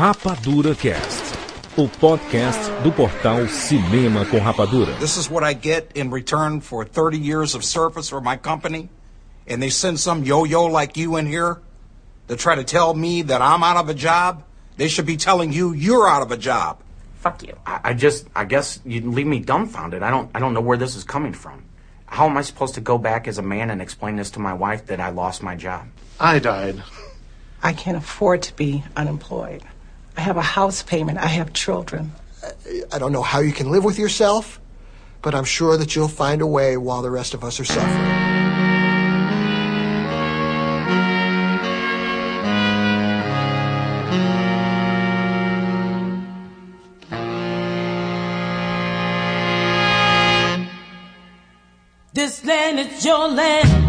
Rapadura Cast, o podcast do portal Cinema com Rapadura. This is what I get in return for 30 years of service for my company. And they send some yo-yo like you in here to try to tell me that I'm out of a job. They should be telling you you're out of a job. Fuck you. I, I just, I guess you leave me dumbfounded. I don't, I don't know where this is coming from. How am I supposed to go back as a man and explain this to my wife that I lost my job? I died. I can't afford to be unemployed. I have a house payment. I have children. I don't know how you can live with yourself, but I'm sure that you'll find a way while the rest of us are suffering. This land is your land.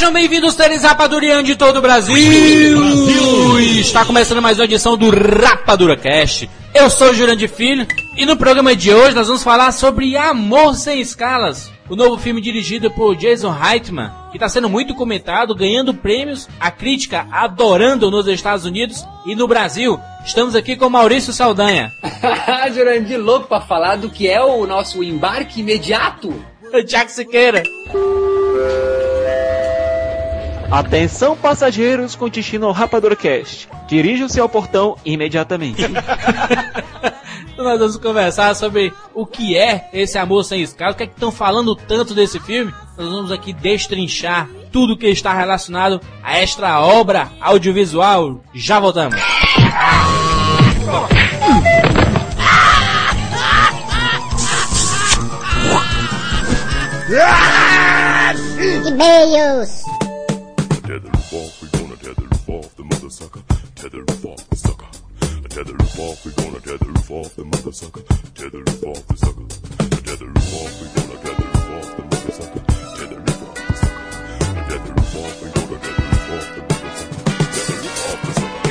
Sejam bem-vindos, seres rapadurianos de todo o Brasil. Está começando mais uma edição do Rapadura Cast. Eu sou o Jurandir Filho e no programa de hoje nós vamos falar sobre Amor Sem Escalas, o novo filme dirigido por Jason Reitman, que está sendo muito comentado, ganhando prêmios, a crítica adorando nos Estados Unidos e no Brasil. Estamos aqui com Maurício Saldanha. Jurandir, louco pra falar do que é o nosso embarque imediato. Tiago Siqueira. Atenção passageiros com destino ao Rapadura Cast. Dirijam-se ao portão imediatamente. Então nós vamos conversar sobre o que é esse Amor Sem Escala, o que é que estão falando tanto desse filme. Nós vamos aqui destrinchar tudo que está relacionado a esta obra audiovisual. Já voltamos. Que beios! Tether him off, we gonna tether him off the mother sucker. Tether him off the sucker. Tether him off, we gonna tether him off the mother sucker. Tether him off the sucker. Tether him off, we gonna tether him off the mother sucker. Tether him off the sucker. Tether him off, we gonna tether him off the mother sucker. Tether off the sucker.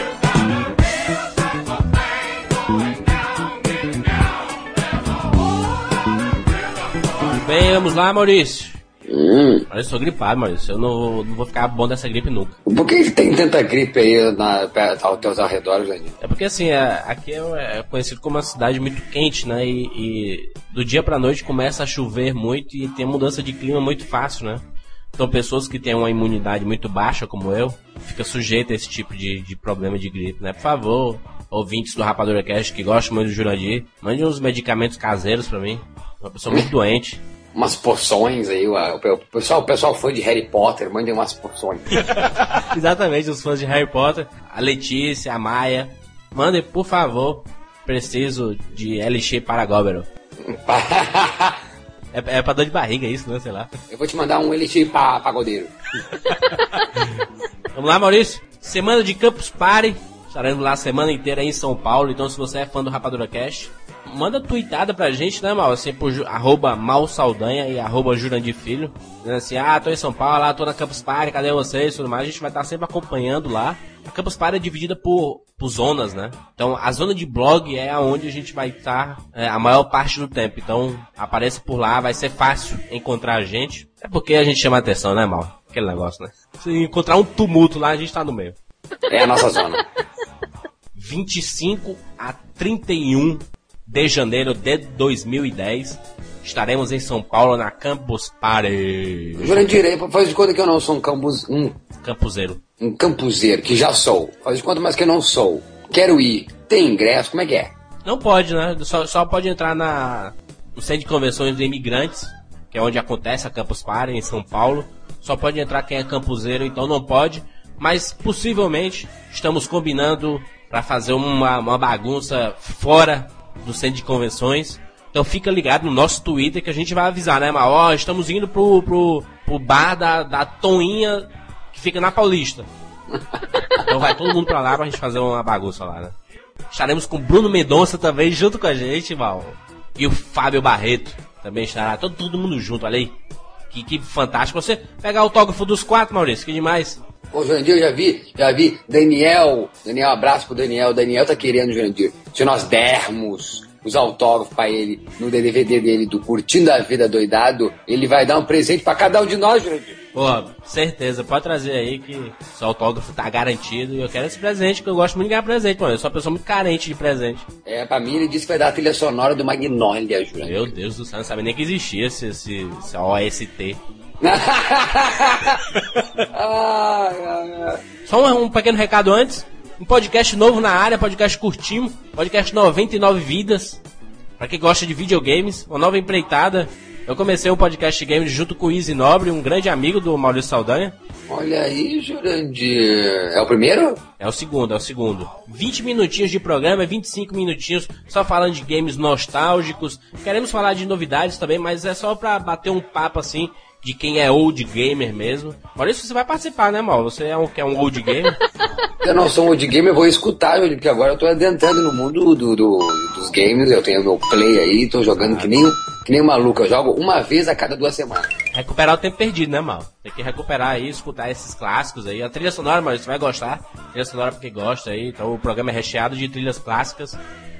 Bem, vamos lá, Maurício. Hum, Olha, eu sou gripado, Maurício. Eu não, não vou ficar bom dessa gripe nunca. por que, tem tanta gripe aí na, aos teus arredores, Jurandir? É porque assim, é- aqui é, é conhecido como uma cidade muito quente, né? E, e do dia pra noite começa a chover muito e tem mudança de clima muito fácil, né? Então pessoas que têm uma imunidade muito baixa, como eu, fica sujeito a esse tipo de, de problema de gripe, né? Por favor, ouvintes do Rapadura Cast que gostam muito do Jurandir, mande uns medicamentos caseiros pra mim. Uma pessoa muito doente. Umas poções aí, o, pessoal, o pessoal fã de Harry Potter, mandem umas poções. Exatamente, os fãs de Harry Potter, a Letícia, a Maia. Mandem, por favor, preciso de Elixir para Góbero. É, é pra dor de barriga isso, né? Sei lá. Eu vou te mandar um elixir pa, pagodeiro. Vamos lá, Maurício. Semana de Campus Party. Estaremos lá a semana inteira aí em São Paulo. Então, se você é fã do Rapadura Cash, manda tweetada pra gente, né, Mal? Assim, por arroba Mal Saldanha e arroba Jurandir Filho. Dizendo assim, ah, tô em São Paulo, lá tô na Campus Party, cadê vocês? Tudo mais. A gente vai estar sempre acompanhando lá. A Campus Party é dividida por, por zonas, né? Então, a zona de blog é aonde a gente vai estar é, a maior parte do tempo. Então, apareça por lá, vai ser fácil encontrar a gente. É porque a gente chama atenção, né, Mal? Aquele negócio, né? Se encontrar um tumulto lá, a gente tá no meio. É a nossa zona. 25 a 31 de janeiro de 2010. Estaremos em São Paulo na Campus Party. Jurandir, aí, faz de conta que eu não sou um, campus, um, Campuseiro. um campuseiro, que já sou. Faz de conta, mas que eu não sou. Quero ir. Tem ingresso, como é que é? Não pode, né? Só, só pode entrar na, no Centro de Convenções de Imigrantes, que é onde acontece a Campus Party em São Paulo. Só pode entrar quem é campuseiro, então não pode. Mas possivelmente estamos combinando para fazer uma, uma bagunça fora do Centro de Convenções. Então fica ligado no nosso Twitter que a gente vai avisar, né, Mal? Ó, estamos indo pro, pro, pro bar da, da Toinha que fica na Paulista. Então vai todo mundo pra lá pra gente fazer uma bagunça lá, né? Estaremos com Bruno Mendonça também junto com a gente, Mal. E o Fábio Barreto também estará. Todo, todo mundo junto, olha aí. Que, que fantástico. Você pegar o autógrafo dos quatro, Maurício, que demais. Ô, Jurandir, eu já vi, já vi. Daniel, Daniel, abraço pro Daniel. Daniel tá querendo, Jurandir. Se nós dermos os autógrafos pra ele no DVD dele do Curtindo a Vida Doidado, ele vai dar um presente pra cada um de nós, Jurandir. Pô, certeza, pode trazer aí que seu autógrafo tá garantido. E eu quero esse presente, que eu gosto muito de ganhar presente, mano. Eu sou uma pessoa muito carente de presente. É, pra mim ele disse que vai dar a trilha sonora do Magnólia, Jurandir. Meu Deus do céu, não sabia nem que existia esse, esse, esse OST. Só um, um pequeno recado antes. Um podcast novo na área, podcast curtinho, podcast 99 vidas. Pra quem gosta de videogames, uma nova empreitada. Eu comecei um podcast game junto com o Easy Nobre, um grande amigo do Maurício Saldanha. Olha aí, Jurandir. É o primeiro? É o segundo, é o segundo. 20 minutinhos de programa, 25 minutinhos só falando de games nostálgicos. Queremos falar de novidades também, mas é só pra bater um papo assim de quem é old gamer mesmo. Maurício, você vai participar, né, Mauro? Você é um, é um old gamer? Eu não sou um old gamer, eu vou escutar, porque agora eu tô adentrando no mundo do, do- dos games. Eu tenho meu play aí, tô jogando que nem, que nem maluco. Eu jogo uma vez a cada duas semanas. recuperar o tempo perdido, né, Mal? Tem que recuperar aí, escutar esses clássicos aí. A trilha sonora, Maurício, você vai gostar. Trilha sonora porque gosta aí. Então o programa é recheado de trilhas clássicas.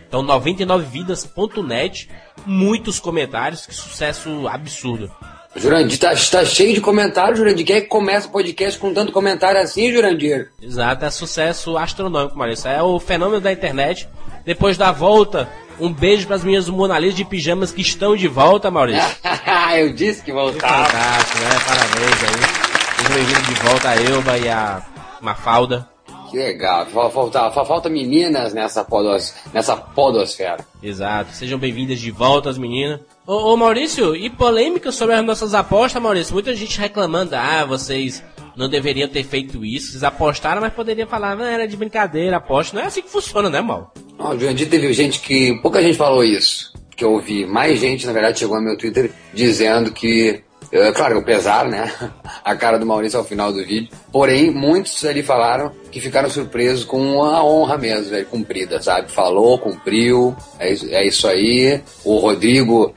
Então 99vidas.net, muitos comentários, que sucesso absurdo. Jurandir, tá, tá cheio de comentários, Jurandir. Quem é que começa o podcast com tanto comentário assim, Jurandir? Exato, é sucesso astronômico, Maurício. É o fenômeno da internet. Depois da volta, um beijo para as meninas do Mona Lisa de pijamas que estão de volta, Maurício. eu disse que voltava. fantástico, né? Parabéns aí. Sejam bem-vindos de volta a Elba e a Mafalda. Que legal. Fa- Falta, fa- falta meninas nessa, podos, nessa podosfera. Exato. Sejam bem-vindas de volta, as meninas. Ô, ô, Maurício, e polêmica sobre as nossas apostas, Maurício? Muita gente reclamando, ah, vocês não deveriam ter feito isso. Vocês apostaram, mas poderiam falar, não, era de brincadeira, aposta. Não é assim que funciona, né, Mal? Ó, Jurandir teve gente que. Pouca gente falou isso. Que eu ouvi. Mais gente, na verdade, chegou no meu Twitter dizendo que. É claro, o pesar, né? A cara do Maurício ao final do vídeo. Porém, muitos ali falaram que ficaram surpresos com a honra mesmo, velho, cumprida, sabe? Falou, cumpriu, é isso, é isso aí. O Rodrigo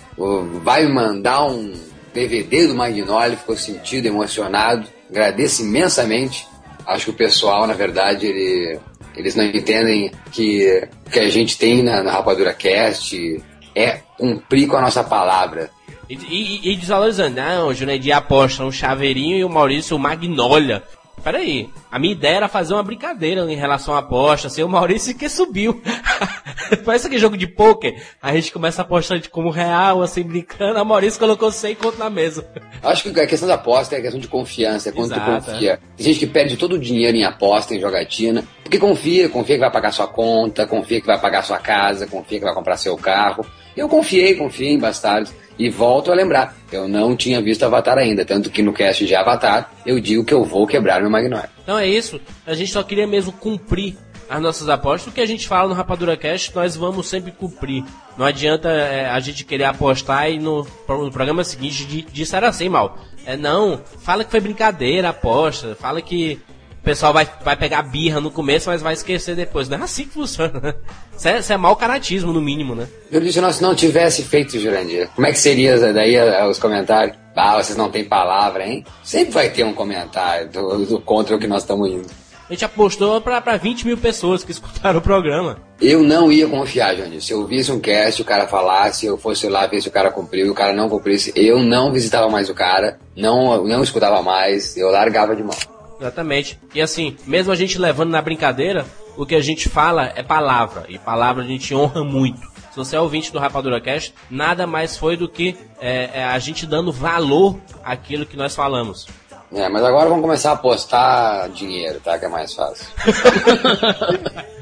vai mandar um DVD do Magnoli, ficou sentido, emocionado. Agradeço imensamente. Acho que o pessoal, na verdade, ele, eles não entendem que o que a gente tem na, na Rapadura Cast é cumprir com a nossa palavra. E, e, e desvalorizando, não, o Jurandir aposta um chaveirinho e o Maurício o Magnólia. Peraí, a minha ideia era fazer uma brincadeira em relação à aposta, assim, o Maurício que subiu. Parece que jogo de pôquer, a gente começa a apostar de como real, assim, brincando, a Maurício colocou 100 conto na mesa. Acho que a questão da aposta é a questão de confiança, é quando tu Exato, confia. Tem gente que perde todo o dinheiro em aposta, em jogatina, porque confia, confia que vai pagar sua conta, confia que vai pagar sua casa, confia que vai comprar seu carro. Eu confiei, confiei em Bastardos. E volto a lembrar, eu não tinha visto Avatar ainda, tanto que no cast de Avatar eu digo que eu vou quebrar meu Magnólia. Então é isso, a gente só queria mesmo cumprir as nossas apostas. O que a gente fala no Rapadura Cast, nós vamos sempre cumprir. Não adianta é, a gente querer apostar e no, no programa seguinte di- disser assim, mal. É, não, fala que foi brincadeira, aposta. Fala que o pessoal vai, vai pegar birra no começo, mas vai esquecer depois. Não é assim que funciona, né? Isso é, isso é mau caratismo, no mínimo, né? "Não, se não tivesse feito Jurandir, como é que seria daí os comentários? Ah, vocês não têm palavra, hein? Sempre vai ter um comentário do, do contra o que nós estamos indo. A gente apostou pra, pra 20 mil pessoas que escutaram o programa. Eu não ia confiar, Jurandir. Se eu visse um cast, o cara falasse, eu fosse lá ver se o cara cumpriu e o cara não cumprisse, eu não visitava mais o cara, não, não escutava mais, eu largava de mão. Exatamente. E assim, mesmo a gente levando na brincadeira, o que a gente fala é palavra. E palavra a gente honra muito. Se você é ouvinte do Rapadura Cast, nada mais foi do que é, é a gente dando valor àquilo que nós falamos. É, mas agora vamos começar a apostar dinheiro, tá? Que é mais fácil.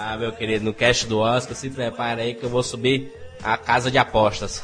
Ah, meu querido, no cast do Oscar, se prepara aí que eu vou subir a casa de apostas.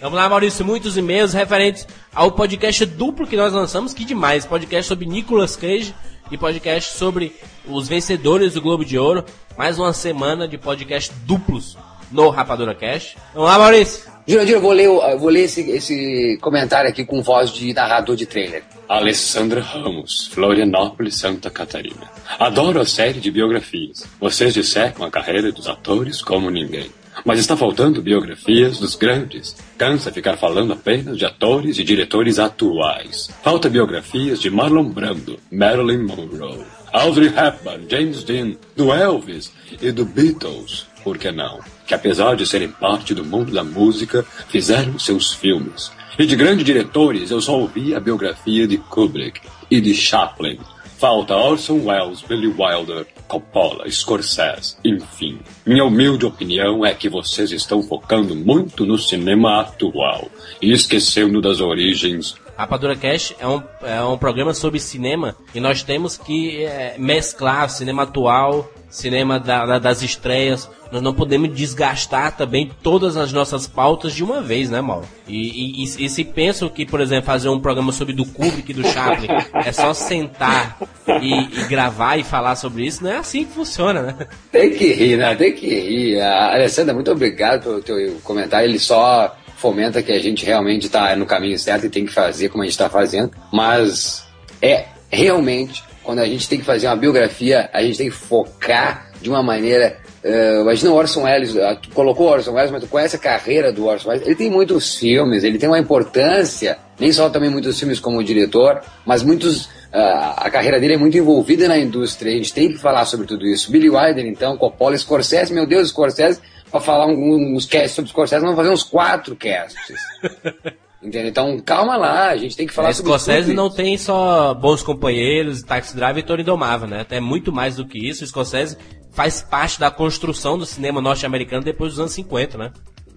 Vamos lá, Maurício, muitos e-mails referentes ao podcast duplo que nós lançamos, que demais, podcast sobre Nicolas Cage e podcast sobre os vencedores do Globo de Ouro. Mais uma semana de podcast duplos no Rapadura Cast. Vamos lá, Maurício. Jurandir, eu vou ler, eu vou ler esse, esse comentário aqui com voz de narrador de trailer. Alessandra Ramos, Florianópolis, Santa Catarina. Adoro a série de biografias. Vocês dissecam a carreira dos atores como ninguém. Mas está faltando biografias dos grandes. Cansa ficar falando apenas de atores e diretores atuais. Falta biografias de Marlon Brando, Marilyn Monroe, Audrey Hepburn, James Dean, do Elvis e do Beatles. Por que não? Que apesar de serem parte do mundo da música, fizeram seus filmes. E de grandes diretores, eu só ouvi a biografia de Kubrick e de Chaplin. Falta Orson Welles, Billy Wilder, Coppola, Scorsese, enfim. Minha humilde opinião é que vocês estão focando muito no cinema atual e esquecendo das origens Rapadura Cash é um, é um programa sobre cinema e nós temos que é, mesclar cinema atual, cinema da, da, das estreias. Nós não podemos desgastar também todas as nossas pautas de uma vez, né, Mauro? E, e, e, se pensam que, por exemplo, fazer um programa sobre do Kubrick e do Chaplin é só sentar e, e, gravar e falar sobre isso, não é assim que funciona, né? Tem que rir, né? Tem que rir. A Alessandra, muito obrigado pelo teu comentário. Ele só fomenta que a gente realmente está no caminho certo e tem que fazer como a gente está fazendo, mas é realmente quando a gente tem que fazer uma biografia, a gente tem que focar de uma maneira. Uh, imagina o Orson Welles, tu colocou o Orson Welles, mas tu conhece a carreira do Orson Welles. Ele tem muitos filmes, ele tem uma importância, nem só também muitos filmes como diretor, mas muitos. Uh, a carreira dele é muito envolvida na indústria, a gente tem que falar sobre tudo isso. Billy Wilder, então, Coppola, Scorsese, meu Deus, Scorsese para falar uns casts sobre Scorsese, vamos fazer uns quatro casts. Entendeu? Então, calma lá, a gente tem que falar é, sobre Scorsese não tem só bons companheiros, Taxi Driver e Tony Indomável, né? É muito mais do que isso. O Scorsese faz parte da construção do cinema norte-americano depois dos anos 50, né?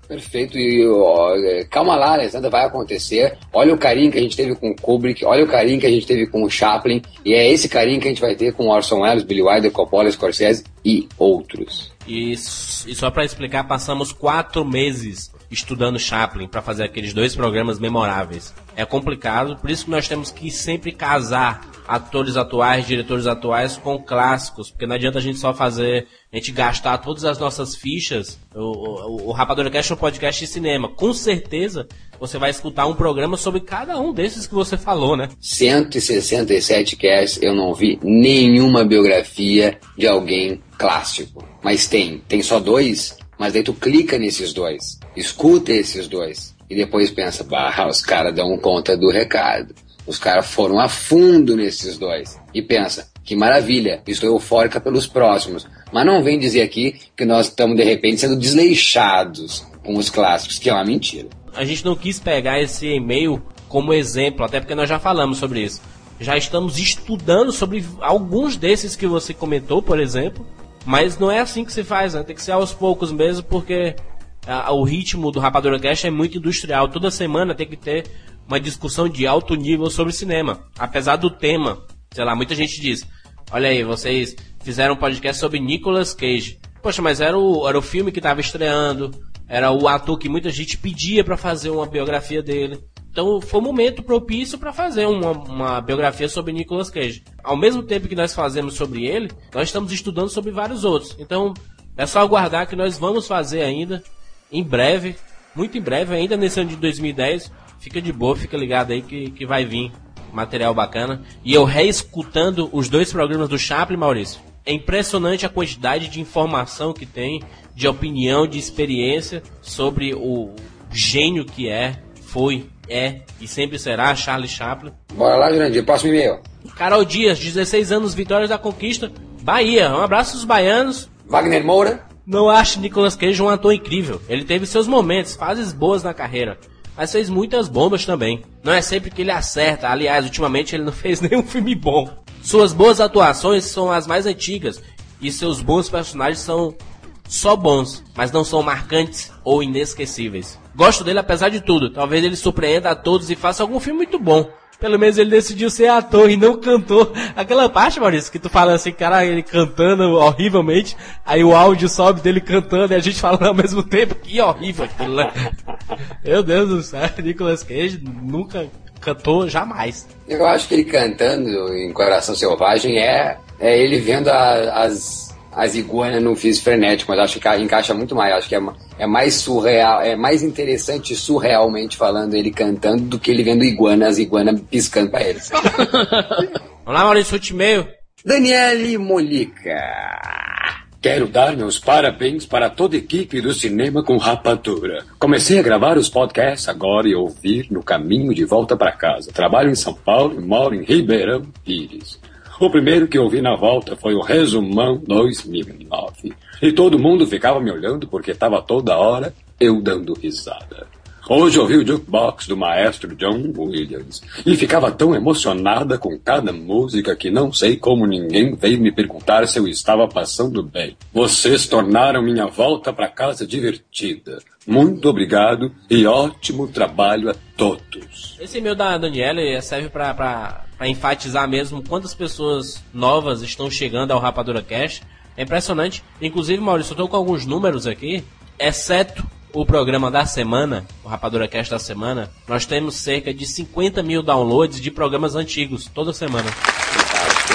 Perfeito, e ó, é, calma lá, Alessandra, vai acontecer. Olha o carinho que a gente teve com o Kubrick, olha o carinho que a gente teve com o Chaplin, e é esse carinho que a gente vai ter com Orson Welles, Billy Wilder, Coppola, Scorsese e outros. E, e só para explicar, passamos quatro meses estudando Chaplin para fazer aqueles dois programas memoráveis. É complicado, por isso que nós temos que sempre casar atores atuais, diretores atuais com clássicos, porque não adianta a gente só fazer, a gente gastar todas as nossas fichas. O, o, o Rapadura Cast é um podcast de cinema. Com certeza você vai escutar um programa sobre cada um desses que você falou, né? 167 casts, eu não vi nenhuma biografia de alguém clássico. Mas tem, tem só dois, mas daí tu clica nesses dois, escuta esses dois, e depois pensa, os caras dão conta do recado. Os caras foram a fundo nesses dois. E pensa, que maravilha, estou eufórica pelos próximos. Mas não vem dizer aqui que nós estamos, de repente, sendo desleixados com os clássicos, que é uma mentira. A gente não quis pegar esse e-mail como exemplo, até porque nós já falamos sobre isso. Já estamos estudando sobre alguns desses que você comentou, por exemplo. Mas não é assim que se faz, né? Tem que ser aos poucos mesmo, porque a, o ritmo do Rapadura Cash é muito industrial. Toda semana tem que ter uma discussão de alto nível sobre cinema. Apesar do tema, sei lá, muita gente diz: Olha aí, vocês fizeram um podcast sobre Nicolas Cage. Poxa, mas era o, era o filme que estava estreando, era o ator que muita gente pedia para fazer uma biografia dele. Então foi um momento propício para fazer uma, uma, biografia sobre Nicolas Cage. Ao mesmo tempo que nós fazemos sobre ele, nós estamos estudando sobre vários outros. Então é só aguardar que nós vamos fazer ainda, em breve, muito em breve, ainda nesse ano de 2010, fica de boa, fica ligado aí que, que vai vir material bacana. E eu reescutando os dois programas do Chaplin, Maurício. É impressionante a quantidade de informação que tem, de opinião, de experiência sobre o gênio que é, foi, é e sempre será Charlie Chaplin. Bora lá, Jurandir, próximo e-mail. Carol Dias, 16 anos, Vitórias da Conquista, Bahia. Um abraço aos baianos. Wagner Moura. Não acho Nicolas Cage um ator incrível. Ele teve seus momentos, fases boas na carreira mas fez muitas bombas também. Não é sempre que ele acerta, aliás, ultimamente ele não fez nenhum filme bom. Suas boas atuações são as mais antigas e seus bons personagens são só bons, mas não são marcantes ou inesquecíveis. Gosto dele apesar de tudo, talvez ele surpreenda a todos e faça algum filme muito bom. Pelo menos ele decidiu ser ator e não cantor. Aquela parte, Maurício, que tu fala assim, cara, ele cantando horrivelmente, aí o áudio sobe dele cantando e a gente falando ao mesmo tempo. Que horrível aquilo, né? Meu Deus do céu, Nicolas Cage nunca cantou jamais. Eu acho que ele cantando em Coração Selvagem é, é ele vendo a, as as iguanas no físico frenético, mas acho que encaixa muito mais. Acho que é, é mais surreal, é mais interessante surrealmente falando ele cantando do que ele vendo iguanas, iguana piscando pra eles. Vamos lá, Maurício, último e-mail. Daniele Molica. Quero dar meus parabéns para toda a equipe do Cinema com Rapadura. Comecei a gravar os podcasts agora e ouvir no caminho de volta para casa. Trabalho em São Paulo e moro em Ribeirão Pires. O primeiro que eu vi na volta foi o Resumão 2009. E todo mundo ficava me olhando porque estava toda hora eu dando risada. Hoje ouvi o jukebox do maestro John Williams e ficava tão emocionada com cada música que não sei como ninguém veio me perguntar se eu estava passando bem. Vocês tornaram minha volta para casa divertida. Muito obrigado e ótimo trabalho a todos. Esse e-mail da Daniela serve pra, pra enfatizar mesmo quantas pessoas novas estão chegando ao Rapadura Cash. É impressionante. Inclusive, Maurício, eu tô com alguns números aqui, exceto o programa da semana, o Rapadura Cast da semana, nós temos cerca de 50 mil downloads de programas antigos toda semana.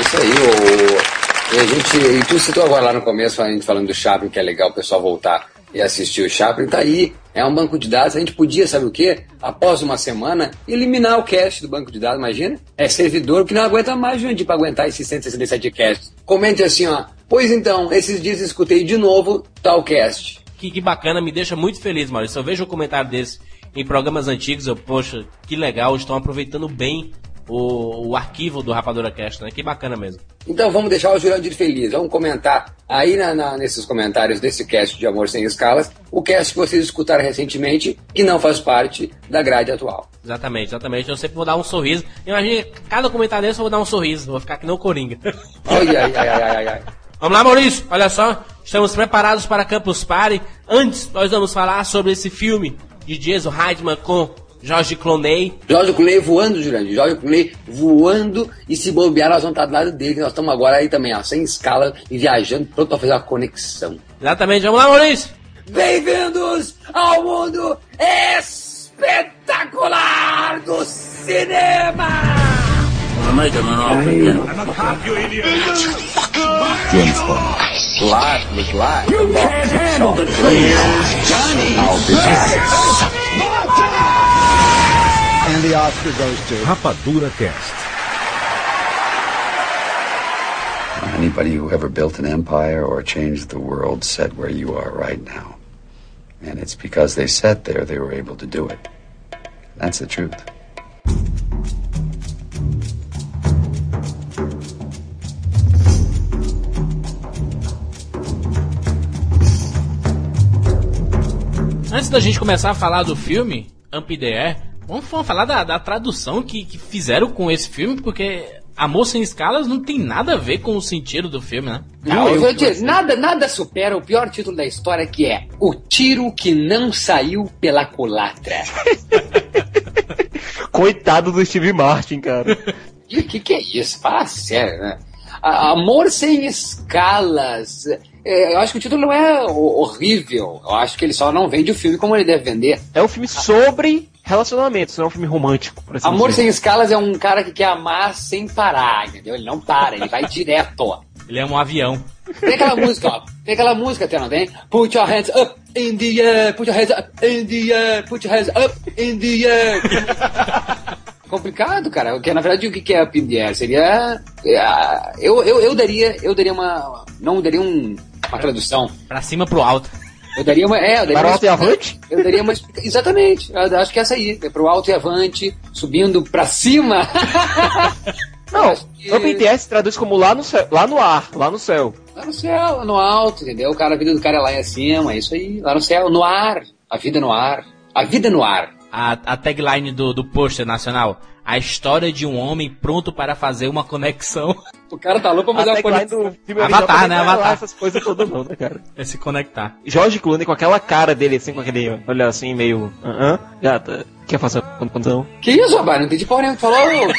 Isso aí, o... e a gente. E tu citou agora lá no começo, a gente falando do Chaplin, que é legal o pessoal voltar e assistir o Chaplin, tá aí. É um banco de dados. A gente podia, sabe o quê? Após uma semana, eliminar o cast do banco de dados, imagina? É servidor que não aguenta mais, gente, para aguentar esses 167 casts. Comente assim, ó. Pois então, esses dias escutei de novo tal cast. Que, que bacana, me deixa muito feliz, Maurício. Eu vejo um comentário desse em programas antigos, eu, poxa, que legal, estão aproveitando bem o, o arquivo do Rapadura Cast, né? Que bacana mesmo. Então vamos deixar o Jurandir feliz. Vamos comentar aí na, na- nesses comentários desse cast de Amor Sem Escalas, o cast que vocês escutaram recentemente, que não faz parte da grade atual. Exatamente, exatamente. Eu sempre vou dar um sorriso. Imagina, cada comentário desse eu vou dar um sorriso. Vou ficar que nem o Coringa. Ai, ai, ai, ai, ai, ai. Vamos lá, Maurício. Olha só, estamos preparados para Campus Party. Antes, nós vamos falar sobre esse filme de Jason Reitman com George Clooney. Jorge Clooney voando, Jurandir. Jorge Clooney voando e se bobear, nós vamos estar do lado dele, que nós estamos agora aí também, ó, sem escala e viajando, pronto para fazer uma conexão. Exatamente, vamos lá, Maurício. Bem-vindos ao mundo espetacular do cinema! James Bond. Life was life. You can't handle the truth. Johnny. I'll be back. The Oscar goes to Rapadura Cast. Anybody who ever built an empire or changed the world sat where you are right now. And it's because they sat there they were able to do it. That's the truth. Antes da gente começar a falar do filme, the Air, vamos fa- falar da, da tradução que, que fizeram com esse filme, porque Amor Sem Escalas não tem nada a ver com o sentido do filme, né? Não, eu vou dizer, nada, nada supera o pior título da história que é O Tiro que Não Saiu pela Culatra. Coitado do Steve Martin, cara. E o que, que é isso? Fala sério, né? A- Amor sem escalas. É, eu acho que o título não é ho- horrível. Eu acho que ele só não vende o filme como ele deve vender. É um filme sobre relacionamentos, não é um filme romântico. por assim Amor dizer. sem escalas é um cara que quer amar sem parar, entendeu? Ele não para, ele vai direto. Ele é um avião. Tem aquela música, ó. Tem aquela música, até não tem? Put your hands up in the air, put your hands up in the air, put your hands up in the air. Complicado, cara. Porque na verdade o que que é up in the air? Seria. é, Eu, eu, eu daria. Eu daria uma. Não daria um, uma tradução. Pra cima pro alto. Eu daria uma. É, eu daria Para uma, alto e avante? Eu daria uma. Exatamente. Eu acho que é essa aí. É pro alto e avante, subindo pra cima. Não, Air se traduz como lá no, céu, lá no ar, lá no céu. Lá no céu, lá no alto, entendeu? O cara, a vida do cara é lá em cima, é isso aí. Lá no céu, no ar. A vida no ar. A vida no ar. A, a tagline do, do pôster nacional. A história de um homem pronto para fazer uma conexão. O cara tá louco pra fazer A uma conexão. do filme Avatar, né? é lá Avatar. Essas coisas não, né, cara? É se conectar. Jorge Clooney com aquela cara dele, assim, com aquele olhar assim, meio... Aham, gata, quer fazer uma condição? Que isso, rapaz? Não entendi porra nenhuma que falou.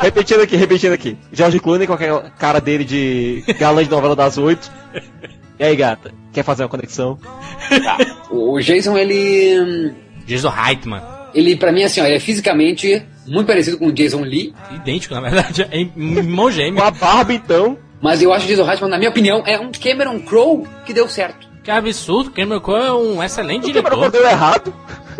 Repetindo aqui, repetindo aqui. Jorge Clooney com aquela cara dele de galã de novela das oito. E aí, gata, quer fazer uma conexão? Tá. O Jason, ele. Jason Reitman. Ele, pra mim, assim, ó, ele é fisicamente muito parecido com o Jason Lee. Idêntico, na verdade. É irmão gêmeo. Com a barba, então. Mas eu acho que o Jason Reitman, na minha opinião, é um Cameron Crowe que deu certo. Que absurdo. Cameron Crowe é um excelente O Cameron diretor. deu errado.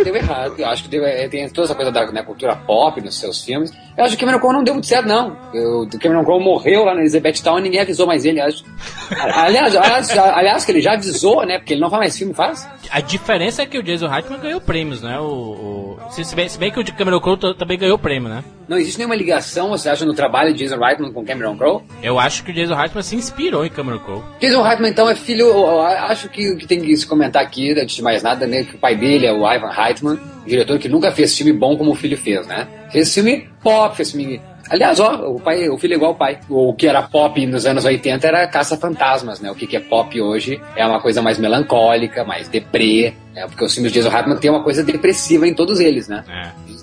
Deu errado. Eu acho que deu, é, tem toda essa coisa da né, cultura pop nos seus filmes. Eu acho que o Cameron Crowe não deu muito certo, não. Eu- O Cameron Crowe morreu lá na Elizabeth Town e ninguém avisou mais ele, acho. Aliás, aliás, aliás, que ele já avisou, né? Porque ele não faz mais filme, faz? A diferença é que o Jason Reitman ganhou prêmios, né? O, o- se, bem, se bem que o Cameron Crowe também ganhou prêmio, né? Não existe nenhuma ligação, você acha, no trabalho de Jason Reitman com Cameron Crowe? Eu acho que o Jason Reitman se inspirou em Cameron Crowe. Jason Reitman, então, é filho. eu- eu acho que o que tem que se comentar aqui, antes de mais nada, né? Que o pai dele é o Ivan Reitman, diretor que nunca fez filme bom como o filho fez, né? Fez filme pop, fez filme. Aliás, ó, o, pai, o filho é igual ao pai. O que era pop nos anos 80 era Caça-Fantasmas, né? O que, que é pop hoje é uma coisa mais melancólica, mais deprê, né? Porque os filmes de Jason Reitman tem uma coisa depressiva em todos eles, né?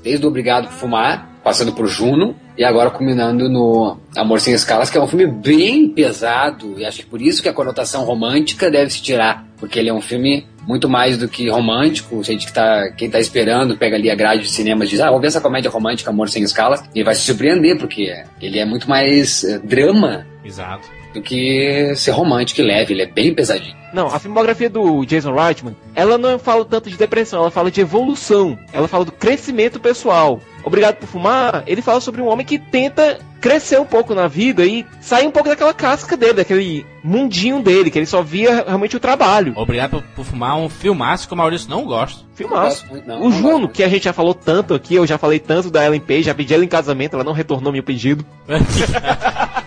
Desde o Obrigado por Fumar, passando por Juno, e agora culminando no Amor Sem Escalas, que é um filme bem pesado, e acho que por isso que a conotação romântica deve se tirar, porque ele é um filme muito mais do que romântico, gente que tá, quem tá esperando pega ali a grade de cinema e diz, ah, vou ver essa comédia romântica Amor Sem Escalas, e vai se surpreender, porque ele é muito mais eh, drama Exato. Do que ser romântico e leve, ele é bem pesadinho. Não, a filmografia do Jason Reitman, ela não fala tanto de depressão, ela fala de evolução, ela fala do crescimento pessoal. Obrigado por Fumar, ele fala sobre um homem que tenta crescer um pouco na vida e sair um pouco daquela casca dele, daquele mundinho dele, que ele só via realmente o trabalho. Obrigado por, por fumar um filmaço que o Maurício não gosta. Filmaço. O Juno, que a gente já falou tanto aqui, eu já falei tanto da Ellen Page, já pedi ela em casamento, ela não retornou meu pedido.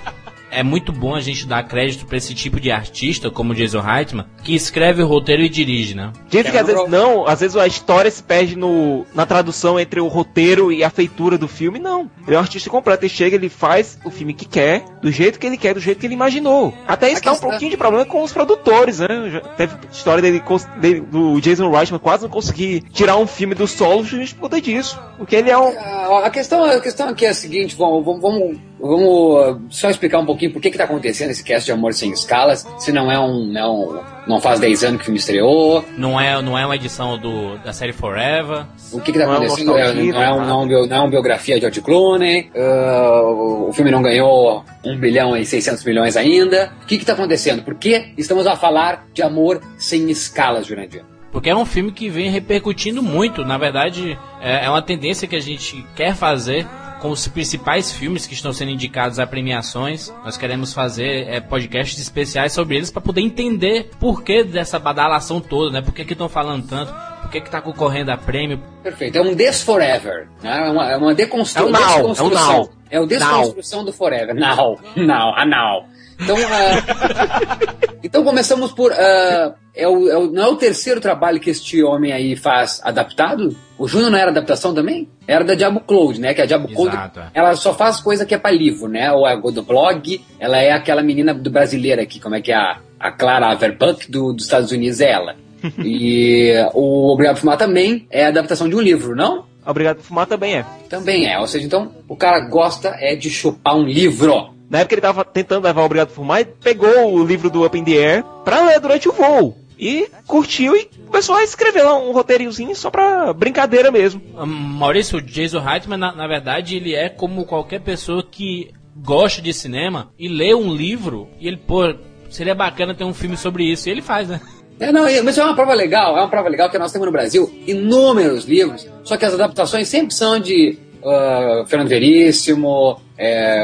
É muito bom a gente dar crédito pra esse tipo de artista, como o Jason Reitman, que escreve o roteiro e dirige, né? Dizem que às vezes não, às vezes a história se perde no, na tradução entre o roteiro e a feitura do filme, não. Ele é um artista completo, ele chega, ele faz o filme que quer, do jeito que ele quer, do jeito que ele imaginou. Até isso dá um pouquinho de problema com os produtores, né? Já teve história dele, dele- do Jason Reitman quase não conseguir tirar um filme do solo justamente por conta disso. Porque ele é um. A a questão, a questão aqui é a seguinte, vamos, vamos, vamos, só explicar um pouquinho por que que tá acontecendo esse cast de Amor Sem Escalas, se não é um, não, não faz 10 anos que o filme estreou, Não é, não é uma edição do, da série Forever. o que que tá Não é um acontecendo, é, não, é um, né? não, é bio- não é uma biografia de George Clooney, uh, o filme não ganhou 1 bilhão e 600 milhões ainda, o que que tá acontecendo? Por que estamos a falar de Amor Sem Escalas, Jurandir? Porque é um filme que vem repercutindo muito. Na verdade, é, é uma tendência que a gente quer fazer com os principais filmes que estão sendo indicados a premiações. Nós queremos fazer é, podcasts especiais sobre eles para poder entender por que dessa badalação toda, né? Por que que estão falando tanto? Por que que tá concorrendo a prêmio? Perfeito, é um This Forever, né? é uma, é uma deconstru... É um now, desconstrução. é um now. É o desconstrução do Forever. Now, now, a now. Então, ah, então começamos por. ah, é o, é o- não é o terceiro trabalho que este homem aí faz adaptado? O Júnior não era adaptação também? Era da Diabo Cloud, né? Que a Diabo Cloud, Exato, é. ela só faz coisa que é pra livro, né? Ou é do blog, ela é aquela menina do brasileira aqui, como é que é? A, a Clara Averbuck do, dos Estados Unidos é ela. e o Obrigado por Fumar também é adaptação de um livro, não? Obrigado por Fumar também é. Também é, ou seja, então o cara gosta é de chupar um livro. Na época ele tava tentando levar o Obrigado por Fumar, ele pegou o livro do Up in the Air pra ler durante o voo. E curtiu e começou a escrever lá um roteirinhozinho só pra brincadeira mesmo. Hum, Maurício, o Jason Reitman, na, na verdade, ele é como qualquer pessoa que gosta de cinema e lê um livro e ele, pô, seria bacana ter um filme sobre isso. E ele faz, né? É, não, é- mas é uma prova legal, é uma prova legal que nós temos no Brasil inúmeros livros, só que as adaptações sempre são de ah, Fernando Veríssimo, é,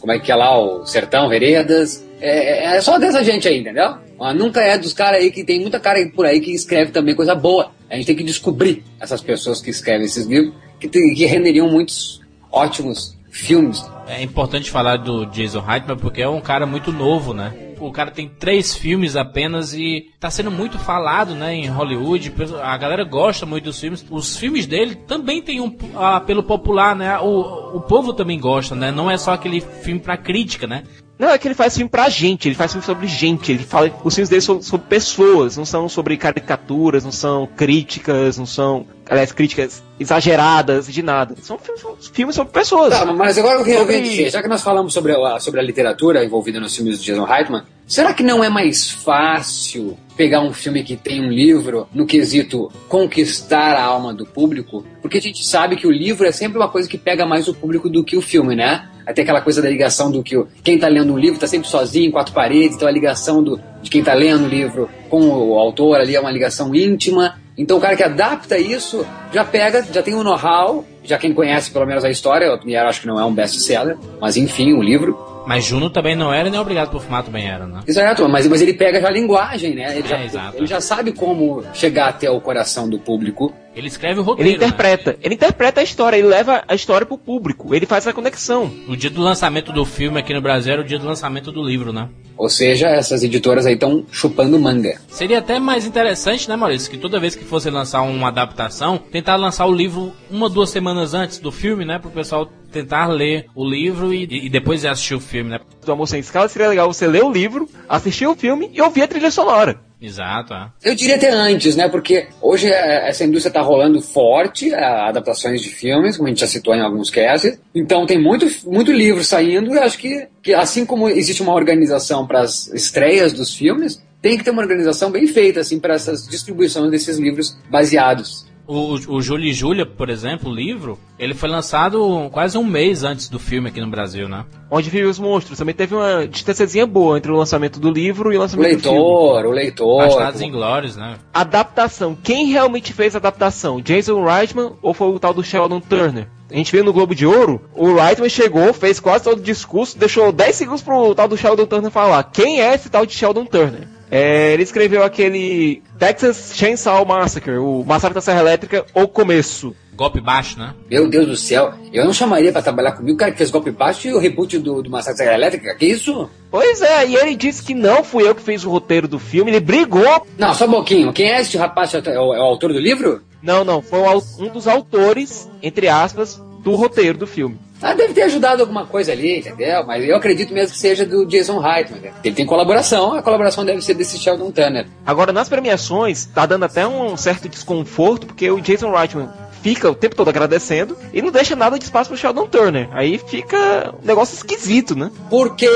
como é que é lá, o Sertão, Veredas, é, é só dessa gente aí, entendeu? Ah, nunca é dos caras aí que tem muita cara por aí que escreve também coisa boa. A gente tem que descobrir essas pessoas que escrevem esses livros que, que renderiam muitos ótimos filmes. É importante falar do Jason Reitman porque é um cara muito novo, né? O cara tem três filmes apenas e tá sendo muito falado, né, em Hollywood. A galera gosta muito dos filmes. Os filmes dele também tem um apelo popular, né? O, o povo também gosta, né? Não é só aquele filme pra crítica, né? Não, é que ele faz filme pra gente, ele faz filme sobre gente, ele fala. Os filmes dele são sobre pessoas, não são sobre caricaturas, não são críticas, não são. Aliás, críticas exageradas de nada. São filmes, são filmes sobre pessoas. Tá, mas agora eu queria Sobre- dizer, já que nós falamos sobre a, sobre a literatura envolvida nos filmes do Jason Reitman, será que não é mais fácil pegar um filme que tem um livro no quesito conquistar a alma do público? Porque a gente sabe que o livro é sempre uma coisa que pega mais o público do que o filme, né? Até aquela coisa da ligação do que o, quem tá lendo um livro tá sempre sozinho, em quatro paredes, então a ligação do, de quem tá lendo o livro com o autor ali é uma ligação íntima. Então o cara que adapta isso já pega, já tem um know-how já quem conhece pelo menos a história, eu acho que não é um best-seller, mas enfim, o livro. Mas Juno também não era nem obrigado por fumar também era, né? Exato, mas, mas ele pega já a linguagem, né? Ele, É, já, exato. ele já sabe como chegar até o coração do público. Ele escreve o roteiro. Ele interpreta, ele interpreta a história, ele leva a história pro público, ele faz a conexão. O dia do lançamento do filme aqui no Brasil era o dia do lançamento do livro, né? Ou seja, essas editoras aí estão chupando manga. Seria até mais interessante, né, Maurício, que toda vez que fosse lançar uma adaptação, tentar lançar o livro uma, duas semanas antes do filme, né? Pro pessoal tentar ler o livro e, e depois ir assistir o filme, né? Do Amor Sem Escala seria legal você ler o livro, assistir o filme e ouvir a trilha sonora. Exato, é. Eu diria até antes, né? Porque hoje é, essa indústria está rolando forte, a- adaptações de filmes, como a gente já citou em alguns casts. Então tem muito, muito livro saindo e acho que, que assim como existe uma organização para as estreias dos filmes, tem que ter uma organização bem feita assim para essas distribuições desses livros baseados. O, o Júlio e Júlia, por exemplo, o livro, ele foi lançado quase um mês antes do filme aqui no Brasil, né? Onde Vivem os Monstros. Também teve uma distânciazinha boa entre o lançamento do livro e o O lançamento do filme. leitor, o leitor. Bastardos Inglórios, né? Adaptação. Quem realmente fez a adaptação? Jason Reitman ou foi o tal do Sheldon Turner? A gente viu no Globo de Ouro, o Reitman chegou, fez quase todo o discurso, deixou 10 segundos pro tal do Sheldon Turner falar. Quem é esse tal de Sheldon Turner? É, ele escreveu aquele Texas Chainsaw Massacre, o Massacre da Serra Elétrica, o começo. Golpe baixo, né? Meu Deus do céu, eu não chamaria pra trabalhar comigo o cara que fez golpe baixo e o reboot do, do Massacre da Serra Elétrica. Que isso? Pois é, e ele disse que não fui eu que fiz o roteiro do filme, ele brigou. Não, só um pouquinho. Quem é este rapaz? É o, é o autor do livro? Não, não, foi um dos autores, entre aspas, do roteiro do filme. Ah, deve ter ajudado alguma coisa ali, entendeu? Mas eu acredito mesmo que seja do Jason Reitman. né? Ele tem colaboração, a colaboração deve ser desse Sheldon Turner. Agora, nas premiações, tá dando até um certo desconforto, porque o Jason Reitman fica o tempo todo agradecendo e não deixa nada de espaço pro Sheldon Turner. Aí fica um negócio esquisito, né? Porque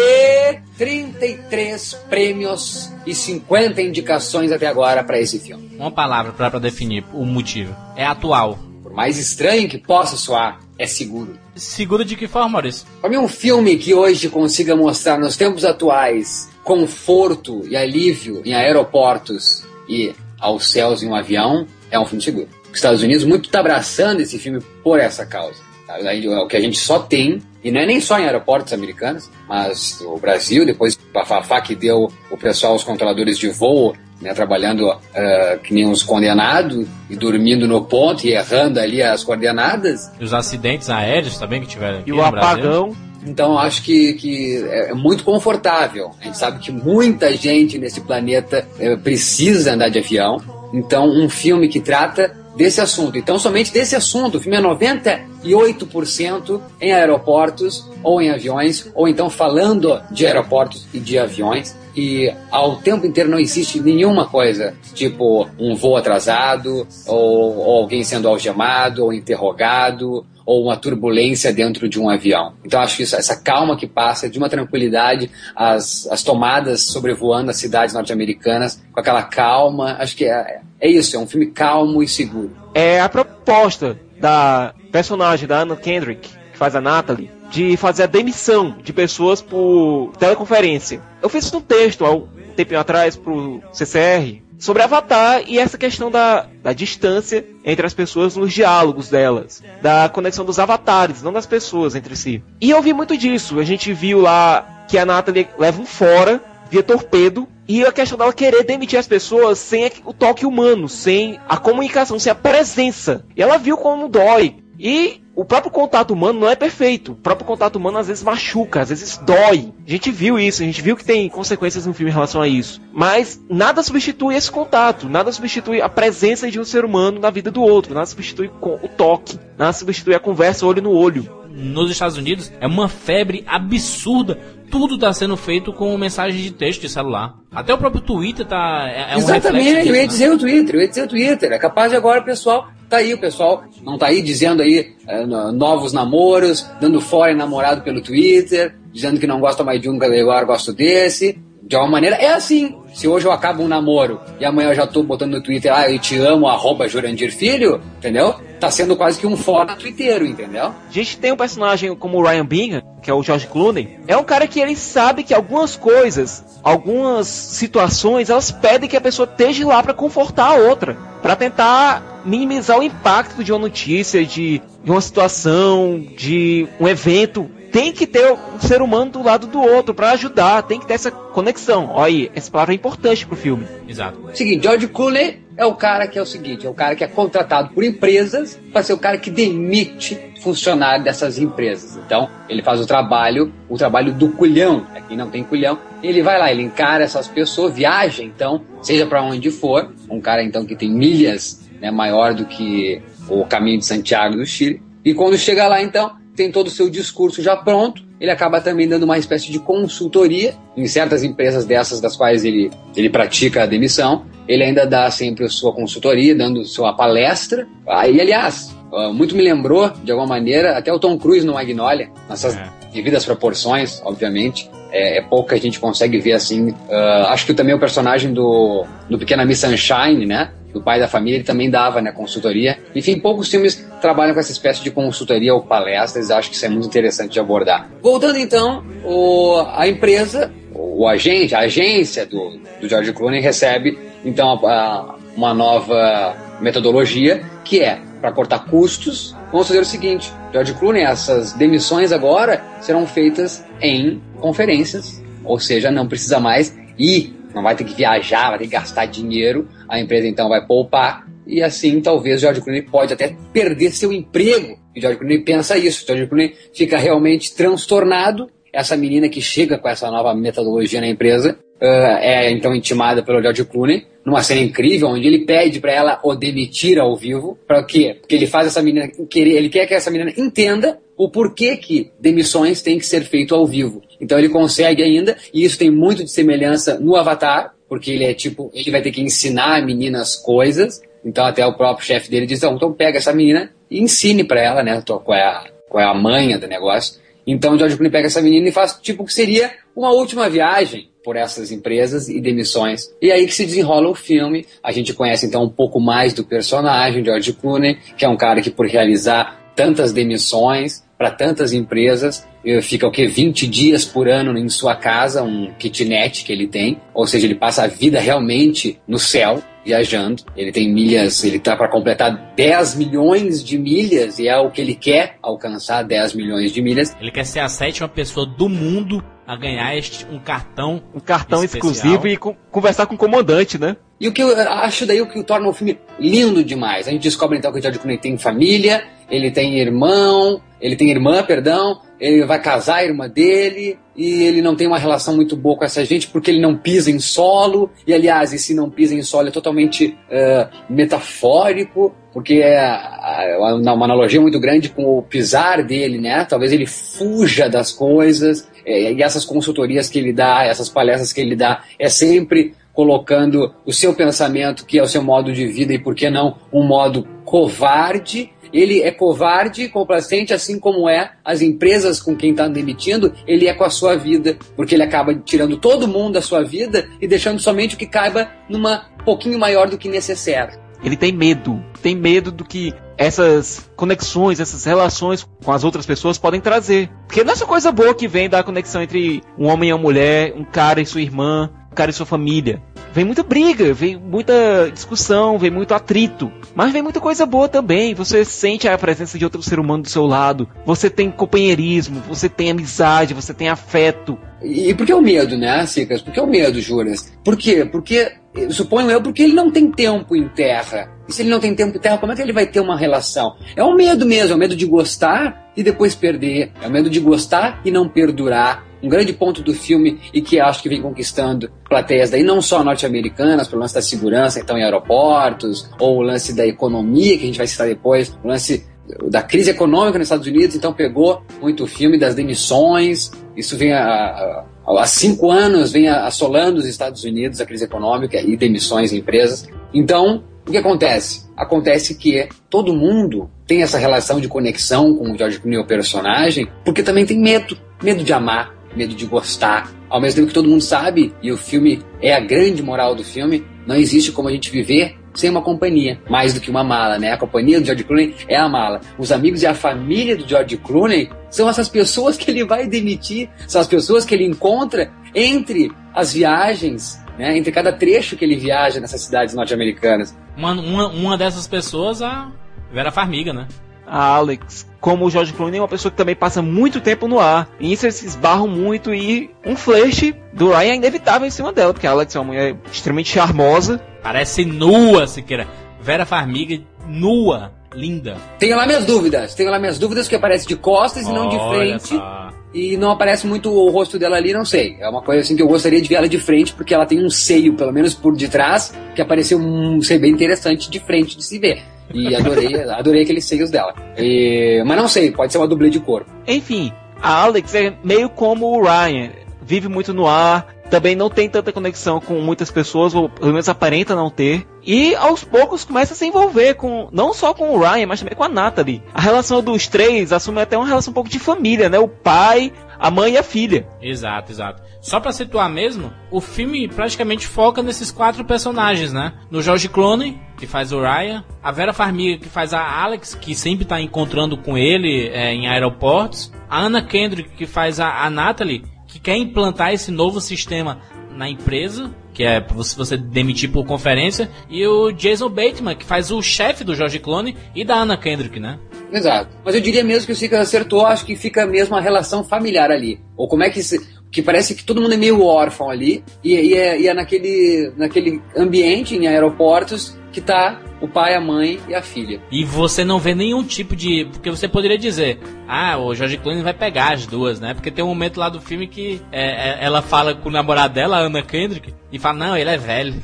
33 prêmios e 50 indicações até agora pra esse filme. Uma palavra pra definir o motivo. É atual. Por mais estranho que possa soar, é seguro. Seguro de que forma, Maurício? Pra mim, um filme que hoje consiga mostrar nos tempos atuais conforto e alívio em aeroportos e aos céus em um avião é um filme seguro. Os Estados Unidos muito está abraçando esse filme por essa causa. Tá? É o que a gente só tem, e não é nem só em aeroportos americanos, mas o Brasil, depois a Fafá que deu o pessoal, os controladores de voo, né, trabalhando ah, que nem uns condenados e dormindo no ponto e errando ali as coordenadas. E os acidentes aéreos também que tiveram aqui E o no Brasil. apagão. Então acho que, que é muito confortável. A gente sabe que muita gente nesse planeta eh, precisa andar de avião. Então um filme que trata desse assunto. Então somente desse assunto. O filme é 98% em aeroportos ou em aviões, ou então falando de aeroportos e de aviões. E ao tempo inteiro não existe nenhuma coisa, tipo um voo atrasado, ou, ou alguém sendo algemado, ou interrogado, ou uma turbulência dentro de um avião. Então acho que isso, essa calma que passa, de uma tranquilidade, as, as tomadas sobrevoando as cidades norte-americanas, com aquela calma, acho que é, é isso, é um filme calmo e seguro. É a proposta da personagem da Anna Kendrick, que faz a Natalie, de fazer a demissão de pessoas por teleconferência. Eu fiz um texto há um tempinho atrás pro CCR sobre Avatar e essa questão da, da distância entre as pessoas nos diálogos delas, da conexão dos avatares, não das pessoas entre si. E eu vi muito disso. A gente viu lá que a Natalie leva um fora via torpedo e a questão dela querer demitir as pessoas sem o toque humano, sem a comunicação, sem a presença. E ela viu como dói. E o próprio contato humano não é perfeito. O próprio contato humano às vezes machuca, às vezes dói. A gente viu isso, a gente viu que tem consequências no filme em relação a isso. Mas nada substitui esse contato, nada substitui a presença de um ser humano na vida do outro, nada substitui o toque, nada substitui a conversa olho no olho. Nos Estados Unidos é uma febre absurda. Tudo está sendo feito com mensagem de texto de celular. Até o próprio Twitter tá. É, é um Exatamente, reflexo eu ia disso, dizer o Twitter, eu ia dizer o Twitter. É capaz de agora o pessoal tá aí, o pessoal não tá aí dizendo aí é, no- novos namoros, dando fora em namorado pelo Twitter, dizendo que não gosta mais de um, que agora gosto desse. De alguma maneira, é assim. Se hoje eu acabo um namoro e amanhã eu já tô botando no Twitter, ah, eu te amo, arroba Jurandir Filho, entendeu? Tá sendo quase que um foda twitteiro, entendeu? A gente tem um personagem como o Ryan Bingham, que é o George Clooney. É um cara que ele sabe que algumas coisas, algumas situações, elas pedem que a pessoa esteja lá para confortar a outra, para tentar minimizar o impacto de uma notícia, de, de uma situação, de um evento tem que ter um ser humano do lado do outro para ajudar, tem que ter essa conexão. Olha aí, essa palavra é importante pro filme. Exato. Seguinte, George Clooney é o cara que é o seguinte, é o cara que é contratado por empresas para ser o cara que demite funcionário dessas empresas. Então, ele faz o trabalho, o trabalho do culhão. Aqui não tem culhão. Ele vai lá, ele encara essas pessoas, viaja, então, seja para onde for. Um cara então que tem milhas, né, maior do que o caminho de Santiago do Chile. E quando chega lá, então, tem todo o seu discurso já pronto. Ele acaba também dando uma espécie de consultoria em certas empresas dessas das quais ele, ele pratica a demissão. Ele ainda dá sempre a sua consultoria, dando sua palestra. Aí, aliás, ah, muito me lembrou, de alguma maneira, até o Tom Cruise no Magnolia, nessas é. devidas proporções, obviamente. É, é pouco que a gente consegue ver assim. Uh, acho que também o personagem do, do Pequena Miss Sunshine, né? Do pai da família, ele também dava né, consultoria. Enfim, poucos filmes trabalham com essa espécie de consultoria ou palestras, acho que isso é muito interessante de abordar. Voltando então, o, a empresa, o agente, a agência do, do George Clooney recebe então a, a, uma nova metodologia que é para cortar custos. Vamos fazer o seguinte: George Clooney, essas demissões agora serão feitas em conferências, ou seja, não precisa mais ir não vai ter que viajar, vai ter que gastar dinheiro, a empresa então vai poupar e assim talvez George Clooney pode até perder seu emprego. E George Clooney pensa isso, George Clooney fica realmente transtornado. Essa menina que chega com essa nova metodologia na empresa uh, é então intimada pelo George Clooney numa cena incrível onde ele pede para ela o demitir ao vivo. Para quê? Porque ele faz essa menina querer, ele quer que essa menina entenda o porquê que demissões têm que ser feito ao vivo. Então ele consegue ainda, e isso tem muito de semelhança no Avatar, porque ele é tipo, ele vai ter que ensinar a menina as coisas. Então até o próprio chefe dele diz, então pega essa menina e ensine para ela, né, qual é, a, qual é a manha do negócio. Então George Clooney pega essa menina e faz tipo que seria uma última viagem por essas empresas e demissões. E aí que se desenrola o filme. A gente conhece então um pouco mais do personagem, George Clooney, que é um cara que por realizar tantas demissões para tantas empresas, fica o que 20 dias por ano em sua casa, um kitnet que ele tem, ou seja, ele passa a vida realmente no céu, viajando. Ele tem milhas, ele está para completar 10 milhões de milhas e é o que ele quer alcançar 10 milhões de milhas. Ele quer ser a sétima pessoa do mundo a ganhar este, um cartão um cartão especial. exclusivo e co conversar com o comandante, né? E o que eu acho daí o que torna o filme lindo demais. A gente descobre então que o George Clooney tem família, ele tem irmão, ele tem irmã, perdão, ele vai casar a irmã dele e ele não tem uma relação muito boa com essa gente porque ele não pisa em solo. E aliás, esse não pisa em solo é totalmente uh, metafórico, porque é uma analogia muito grande com o pisar dele, né? Talvez ele fuja das coisas. É, e essas consultorias que ele dá, essas palestras que ele dá, é sempre colocando o seu pensamento, que é o seu modo de vida, e por que não um modo covarde ele é covarde, complacente, assim como é as empresas com quem está demitindo, ele é com a sua vida, porque ele acaba tirando todo mundo da sua vida e deixando somente o que caiba numa pouquinho maior do que necessário. Ele tem medo, tem medo do que essas conexões, essas relações com as outras pessoas podem trazer. Porque não é essa coisa boa que vem da conexão entre um homem e uma mulher, um cara e sua irmã, um cara e sua família vem muita briga, vem muita discussão, vem muito atrito. Mas vem muita coisa boa também. Você sente a presença de outro ser humano do seu lado. Você tem companheirismo, você tem amizade, você tem afeto. E por que o medo, né, Cicas? Por que o medo, Juras? Por quê? Porque, suponho eu, porque ele não tem tempo em terra. E se ele não tem tempo em terra, como é que ele vai ter uma relação? É o medo mesmo, é o medo de gostar e depois perder. É o medo de gostar e não perdurar um grande ponto do filme e que acho que vem conquistando plateias daí não só norte-americanas, pelo lance da segurança então em aeroportos, ou o lance da economia que a gente vai citar depois, o lance da crise econômica nos Estados Unidos, então pegou muito o filme das demissões, isso vem há, há cinco anos, vem assolando os Estados Unidos, a crise econômica e demissões em empresas. Então, o que acontece? Acontece que todo mundo tem essa relação de conexão com o George Clooney, o personagem, porque também tem medo, medo de amar, medo de gostar, ao mesmo tempo que todo mundo sabe, e o filme é a grande moral do filme, não existe como a gente viver sem uma companhia, mais do que uma mala, né? A companhia do George Clooney é a mala. Os amigos e a família do George Clooney são essas pessoas que ele vai demitir, são as pessoas que ele encontra entre as viagens, né? Entre cada trecho que ele viaja nessas cidades norte-americanas. Uma, uma, uma dessas pessoas, a Vera Farmiga, né? A Alex, como o George Clooney, é uma pessoa que também passa muito tempo no ar. E isso eles se esbarram muito e um flash do Ryan é inevitável em cima dela, porque a Alex é uma mulher extremamente charmosa. Parece nua, Siqueira. Vera Farmiga, nua, linda. Tenho lá minhas dúvidas, tenho lá minhas dúvidas que aparece de costas e não de frente. só. E não aparece muito o rosto dela ali, não sei. É uma coisa assim que eu gostaria de ver ela de frente, porque ela tem um seio, pelo menos por detrás, que apareceu um seio bem interessante de frente de se ver. E adorei, adorei aqueles seios dela. E- mas não sei, pode ser uma dublê de corpo. Enfim, a Alex é meio como o Ryan, vive muito no ar, também não tem tanta conexão com muitas pessoas, ou pelo menos aparenta não ter. E aos poucos começa a se envolver com, não só com o Ryan, mas também com a Natalie. A relação dos três assume até uma relação um pouco de família, né? O pai, a mãe e a filha. Exato, exato. Só pra situar mesmo, o filme praticamente foca nesses quatro personagens, né? No George Clooney, que faz o Ryan, a Vera Farmiga, que faz a Alex, que sempre tá encontrando com ele é, em aeroportos, a Anna Kendrick, que faz a, a Natalie, que quer implantar esse novo sistema na empresa, que é se você demitir por conferência, e o Jason Bateman, que faz o chefe do George Clooney e da Anna Kendrick, né? Exato. Mas eu diria mesmo que o Sica acertou, acho que fica mesmo a relação familiar ali. Ou como é que se. Que parece que todo mundo é meio órfão ali, e, e é, e é naquele, naquele ambiente em aeroportos que tá o pai, a mãe e a filha. E você não vê nenhum tipo de. Porque você poderia dizer, ah, o George Clooney vai pegar as duas, né? Porque tem um momento lá do filme que é, é, ela fala com o namorado dela, a Anna Kendrick, e fala, não, ele é velho.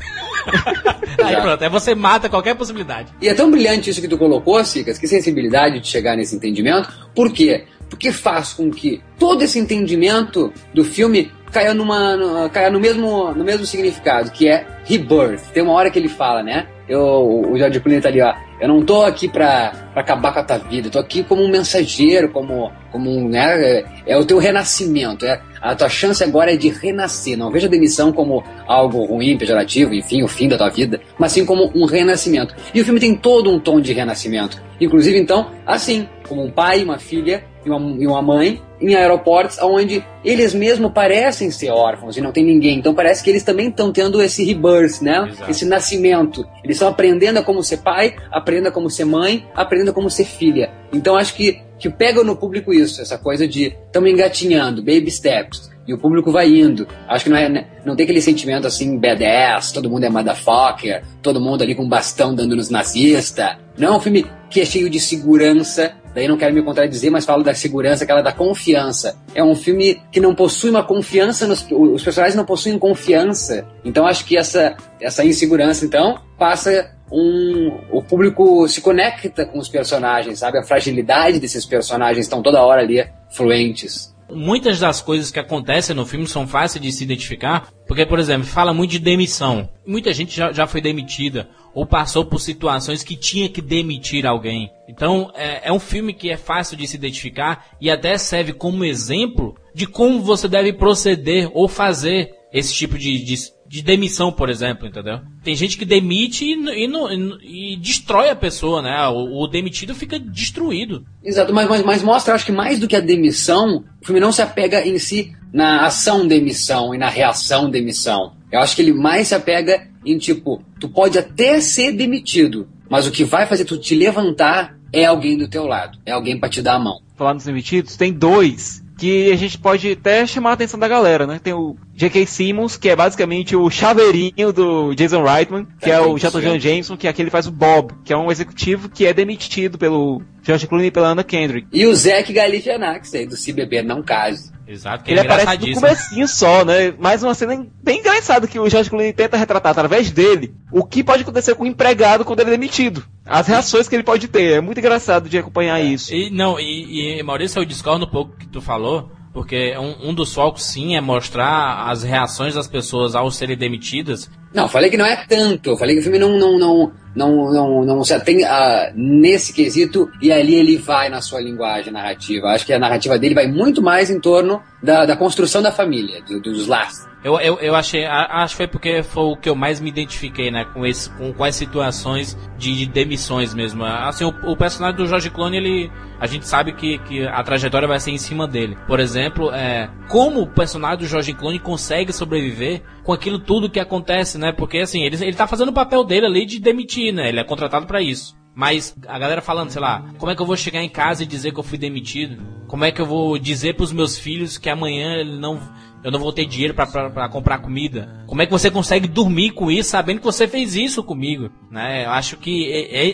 aí pronto, aí você mata qualquer possibilidade. E é tão brilhante isso que tu colocou, Sicas, que sensibilidade de chegar nesse entendimento. Por quê? Porque faz com que todo esse entendimento do filme caia, numa, no, caia no, mesmo, no mesmo significado, que é rebirth. Tem uma hora que ele fala, né? Eu, o George Clooney tá ali, ó. Eu não tô aqui pra, pra acabar com a tua vida, eu tô aqui como um mensageiro, como, como um, né? É, é o teu renascimento, é, a tua chance agora é de renascer. Não veja a demissão como algo ruim, pejorativo, enfim, o fim da tua vida, mas sim como um renascimento. E o filme tem todo um tom de renascimento. Inclusive, então, assim, como um pai, uma filha e uma, e uma mãe em aeroportos onde eles mesmo parecem ser órfãos e não tem ninguém. Então parece que eles também estão tendo esse rebirth, né? Exato. Esse nascimento. Eles estão aprendendo a como ser pai, aprendendo a como ser mãe, aprendendo a como ser filha. Então acho que, que pega no público isso, essa coisa de estamos engatinhando, baby steps. E o público vai indo. Acho que não, é, não tem aquele sentimento assim, badass, todo mundo é motherfucker, todo mundo ali com bastão dando nos nazistas. Não é um filme que é cheio de segurança, daí não quero me contradizer, mas falo da segurança, aquela da confiança. É um filme que não possui uma confiança, nos, os personagens não possuem confiança. Então acho que essa, essa insegurança, então, passa um. O público se conecta com os personagens, sabe? A fragilidade desses personagens estão toda hora ali fluentes. Muitas das coisas que acontecem no filme são fáceis de se identificar, porque, por exemplo, fala muito de demissão. Muita gente já, já foi demitida ou passou por situações que tinha que demitir alguém. Então, é, é um filme que é fácil de se identificar e até serve como exemplo de como você deve proceder ou fazer esse tipo de, de, de demissão, por exemplo, entendeu? Tem gente que demite e, e, não- e e destrói a pessoa, né? O, o demitido fica destruído. Exato, mas, mas, mas mostra, acho que mais do que a demissão, o filme não se apega em si na ação demissão e na reação demissão. Eu acho que ele mais se apega em tipo, tu pode até ser demitido, mas o que vai fazer tu te levantar é alguém do teu lado, é alguém pra te dar a mão. Falar nos demitidos, tem dois que a gente pode até chamar a atenção da galera, né? Tem o J.K. Simmons, que é basicamente o chaveirinho do Jason Reitman, que é o J. John Jameson, que é aquele que faz o Bob, que é um executivo que é demitido pelo George Clooney e pela Anna Kendrick. E o Zac Galifianakis aí, do Se Beber Não Case. Exato, que Ele é aparece no comecinho só, né? Mais uma cena bem engraçada que o George Clooney tenta retratar através dele o que pode acontecer com o empregado quando ele é demitido. As reações que ele pode ter. É muito engraçado de acompanhar isso. E, não, e, e Maurício, eu discordo um pouco que tu falou, porque um, um dos focos sim é mostrar as reações das pessoas ao serem demitidas. Não, falei que não é tanto. Eu falei que o filme não, não, não, não, não, não se atém a, nesse quesito e ali ele vai na sua linguagem narrativa. Acho que a narrativa dele vai muito mais em torno da, da construção da família, do- dos laços. Eu, eu, eu achei, acho que foi porque foi o que eu mais me identifiquei, né, com, esse, com, as situações de, de demissões mesmo. Assim, o, o personagem do George Clooney, ele, a gente sabe que, que a trajetória vai ser em cima dele. Por exemplo, é, como o personagem do George Clooney consegue sobreviver com aquilo tudo que acontece, né, porque assim, ele, ele tá fazendo o papel dele ali de demitir, né, ele é contratado pra isso. Mas a galera falando, sei lá, como é que eu vou chegar em casa e dizer que eu fui demitido? Como é que eu vou dizer pros meus filhos que amanhã ele não, eu não vou ter dinheiro pra comprar comida? Como é que você consegue dormir com isso, sabendo que você fez isso comigo? Né? Eu acho que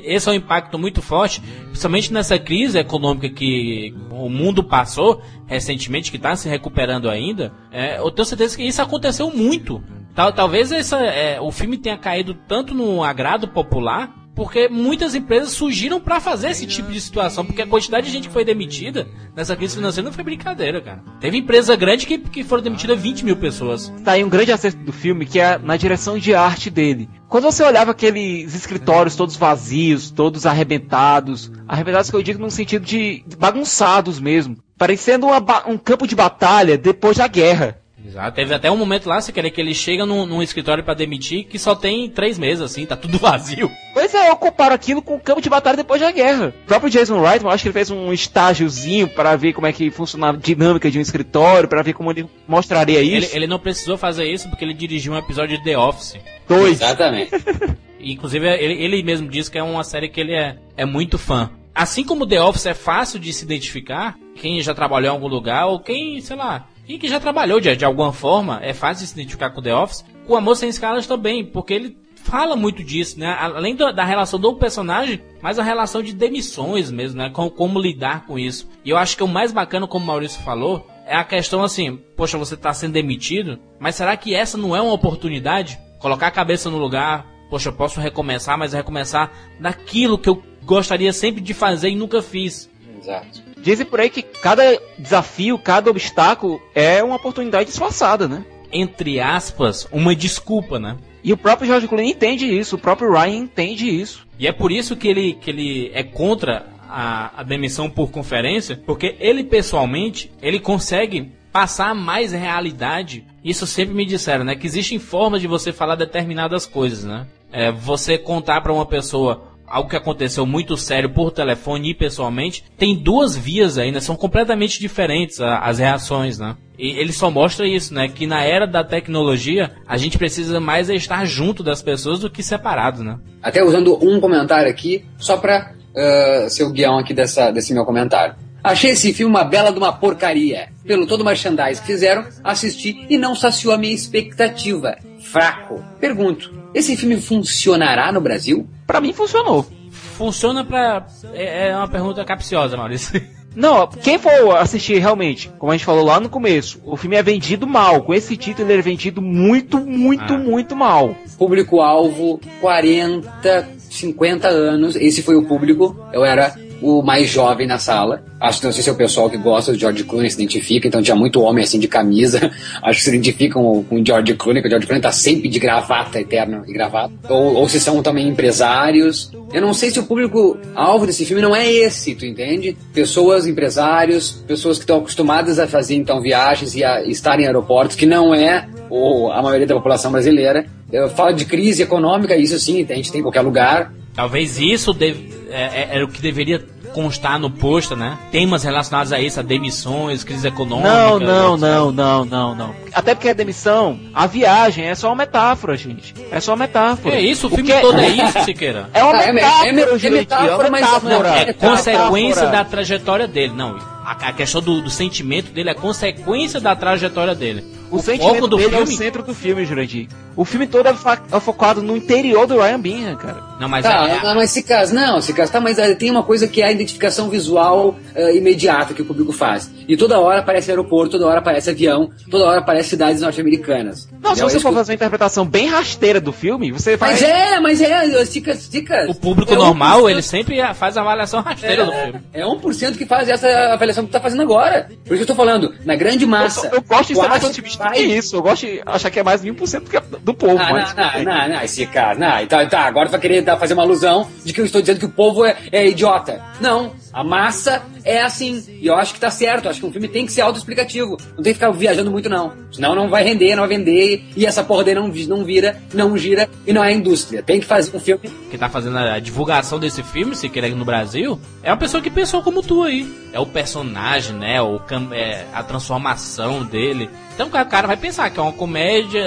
esse é um impacto muito forte, principalmente nessa crise econômica que o mundo passou recentemente, que está se recuperando ainda. É, eu tenho certeza que isso aconteceu muito. Tal- talvez essa, é, o filme tenha caído tanto no agrado popular porque muitas empresas surgiram pra fazer esse tipo de situação, porque a quantidade de gente que foi demitida nessa crise financeira não foi brincadeira, cara. Teve empresa grande que, que foram demitidas 20 mil pessoas. Tá aí um grande acerto do filme, que é na direção de arte dele. Quando você olhava aqueles escritórios todos vazios, todos arrebentados, arrebentados que eu digo no sentido de bagunçados mesmo, parecendo uma um campo de batalha depois da guerra. Exato. Teve até um momento lá, se querer, que ele chega num, num escritório pra demitir que só tem três meses, assim, tá tudo vazio. Pois é, eu comparo aquilo com o campo de batalha depois da guerra. O próprio Jason Reitman, eu acho que ele fez um estágiozinho para ver como é que funciona a dinâmica de um escritório, para ver como ele mostraria Ele, isso. ele não precisou fazer isso porque ele dirigiu um episódio de The Office. Dois. Exatamente. Inclusive, ele, ele mesmo diz que é uma série que ele é, é muito fã. Assim como The Office é fácil de se identificar, quem já trabalhou em algum lugar, ou quem, sei lá, quem que já trabalhou de, de alguma forma, é fácil se identificar com The Office, com Amor Sem Escalas também, porque ele fala muito disso, né? Além da, da relação do personagem, mas a relação de demissões mesmo, né? Com, como lidar com isso. E eu acho que o mais bacana, como o Maurício falou, é a questão assim, poxa, você tá sendo demitido, mas será que essa não é uma oportunidade? Colocar a cabeça no lugar, poxa, eu posso recomeçar, mas recomeçar daquilo que eu gostaria sempre de fazer e nunca fiz. Exato. Dizem por aí que cada desafio, cada obstáculo é uma oportunidade disfarçada, né? Entre aspas, uma desculpa, né? E o próprio George Clooney entende isso, o próprio Ryan entende isso. E é por isso que ele, que ele é contra a, a demissão por conferência, porque ele pessoalmente, ele consegue passar mais realidade. Isso sempre me disseram, né? Que existem formas de você falar determinadas coisas, né? É, você contar para uma pessoa algo que aconteceu muito sério por telefone e pessoalmente, tem duas vias aí, né? São completamente diferentes as reações, né? E ele só mostra isso, né? Que na era da tecnologia, a gente precisa mais estar junto das pessoas do que separado, né? Até usando um comentário aqui, só pra ah, ser o guião aqui dessa, desse meu comentário. Achei esse filme uma bela de uma porcaria. Pelo todo o merchandise que fizeram, assisti e não saciou a minha expectativa. Fraco. Pergunto, esse filme funcionará no Brasil? Pra mim funcionou. Funciona pra. É, é uma pergunta capciosa, Maurício. Não, quem for assistir realmente, como a gente falou lá no começo, o filme é vendido mal. Com esse título ele é vendido muito, muito, Ah. muito mal. Público-alvo, 40, 50 anos. Esse foi o público. Eu era o mais jovem na sala. Acho que não sei se é o pessoal que gosta do George Clooney se identifica, então tinha muito homem assim de camisa. Acho que se identificam com o George Clooney, que o George Clooney tá sempre de gravata, eterno e gravata. Ou, ou se são também empresários. Eu não sei se o público-alvo desse filme não é esse, tu entende? Pessoas, empresários, pessoas que estão acostumadas a fazer então viagens e a estar em aeroportos, que não é ou a maioria da população brasileira. Eu falo de crise econômica, isso sim, a gente tem em qualquer lugar. Talvez isso deve, é, é- era o que deveria constar no pôster, né? Temas relacionados a isso, a demissões, crise econômica. Não, não, não, não, não, não. Até porque a demissão, a viagem é só uma metáfora, gente. É só uma metáfora. É isso, o filme que- todo é isso, Siqueira. É uma é me- metáfora, é é metáfora, é mas- metáfora. não, É Metáfora. consequência da trajetória dele. Não, a, a questão do, do sentimento dele é consequência da trajetória dele. O, sentimento foco do dele é o filme. centro do filme, Jurandir. O filme todo é, é focado no interior do Ryan Bingham, cara. Não, mas Tá, é- não, mas se caso, não, se caso, tá, mas eh, tem uma coisa que é a identificação visual eh, imediata que o público faz. E toda hora aparece aeroporto, toda hora aparece avião, toda hora aparece cidades norte-americanas. Não, se você É for fazer uma interpretação bem rasteira do filme, você vai. Mas é, mas é, dicas, dicas. o público é normal, 1%. ele sempre faz a avaliação rasteira do filme. É 1% que faz essa avaliação que tu tá fazendo agora. Por isso que eu tô falando, na grande massa. Eu, eu gosto de ser mais quase- otimista que é isso. Eu gosto de achar que é mais de 1% do, que- do povo. Ah, mas... não, não, não, não, esse cara, não, então, tá, agora tu vai querer fazer uma alusão de que eu estou dizendo que o povo é, é idiota. Não, a massa é assim, e eu acho que tá certo, eu acho que um filme tem que ser autoexplicativo, não tem que ficar viajando muito não, senão não vai render, não vai vender, e essa porra daí não, não vira, não gira, e não é indústria, tem que fazer um filme... que tá fazendo a divulgação desse filme, se querer no Brasil, é uma pessoa que pensou como tu aí. É o personagem, né? O, cam- é, a transformação dele. Então o cara vai pensar que é uma comédia,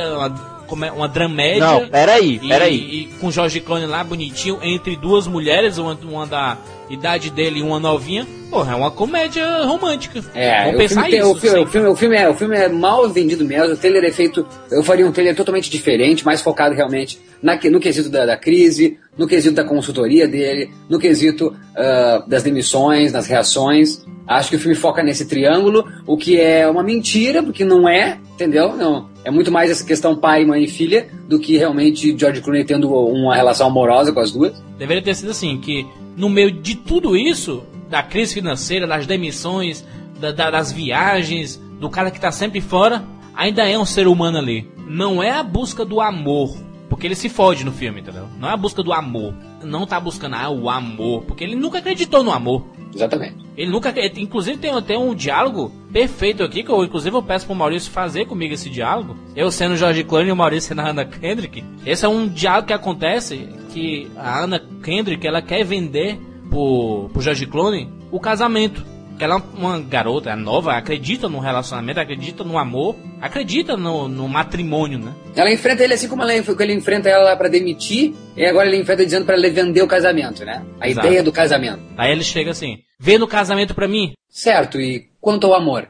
uma, uma dramédia. Não, peraí, e- peraí. E, com Jorge Clooney lá, bonitinho, entre duas mulheres, uma, uma da idade dele e uma novinha. Porra, é uma comédia romântica. É, Vamos o pensar filme, isso. o, filme, o, filme, o, filme é, o filme é mal vendido mesmo, o trailer é feito. Eu faria um trailer totalmente diferente, mais focado realmente na, no quesito da, da crise, no quesito da consultoria dele, no quesito ah, das demissões, nas reações. Acho que o filme foca nesse triângulo, o que é uma mentira, porque não é, entendeu? Não. É muito mais essa questão pai, mãe e filha do que realmente George Clooney tendo uma relação amorosa com as duas. Deveria ter sido assim, que no meio de tudo isso, da crise financeira, das demissões, da- da- das viagens, do cara que tá sempre fora, ainda é um ser humano ali. Não é a busca do amor. Porque ele se fode no filme, entendeu? Não é a busca do amor. Não tá buscando ah, o amor. Porque ele nunca acreditou no amor. Exatamente. Ele nunca. Inclusive tem, tem um diálogo perfeito aqui, que eu inclusive eu peço pro Maurício fazer comigo esse diálogo. Eu sendo o George Clooney e o Maurício sendo a Anna Kendrick. Esse é um diálogo que acontece que a Anna Kendrick ela quer vender pro, pro George Clooney o casamento. Que ela é uma garota é nova, acredita no relacionamento, acredita no amor, acredita no, no matrimônio, né? Ela enfrenta ele assim como ela, ele enfrenta ela pra demitir, e agora ele enfrenta dizendo pra ele vender o casamento, né? A Exato. ideia do casamento. Aí ele chega assim: vê no casamento pra mim. Certo, e quanto ao amor?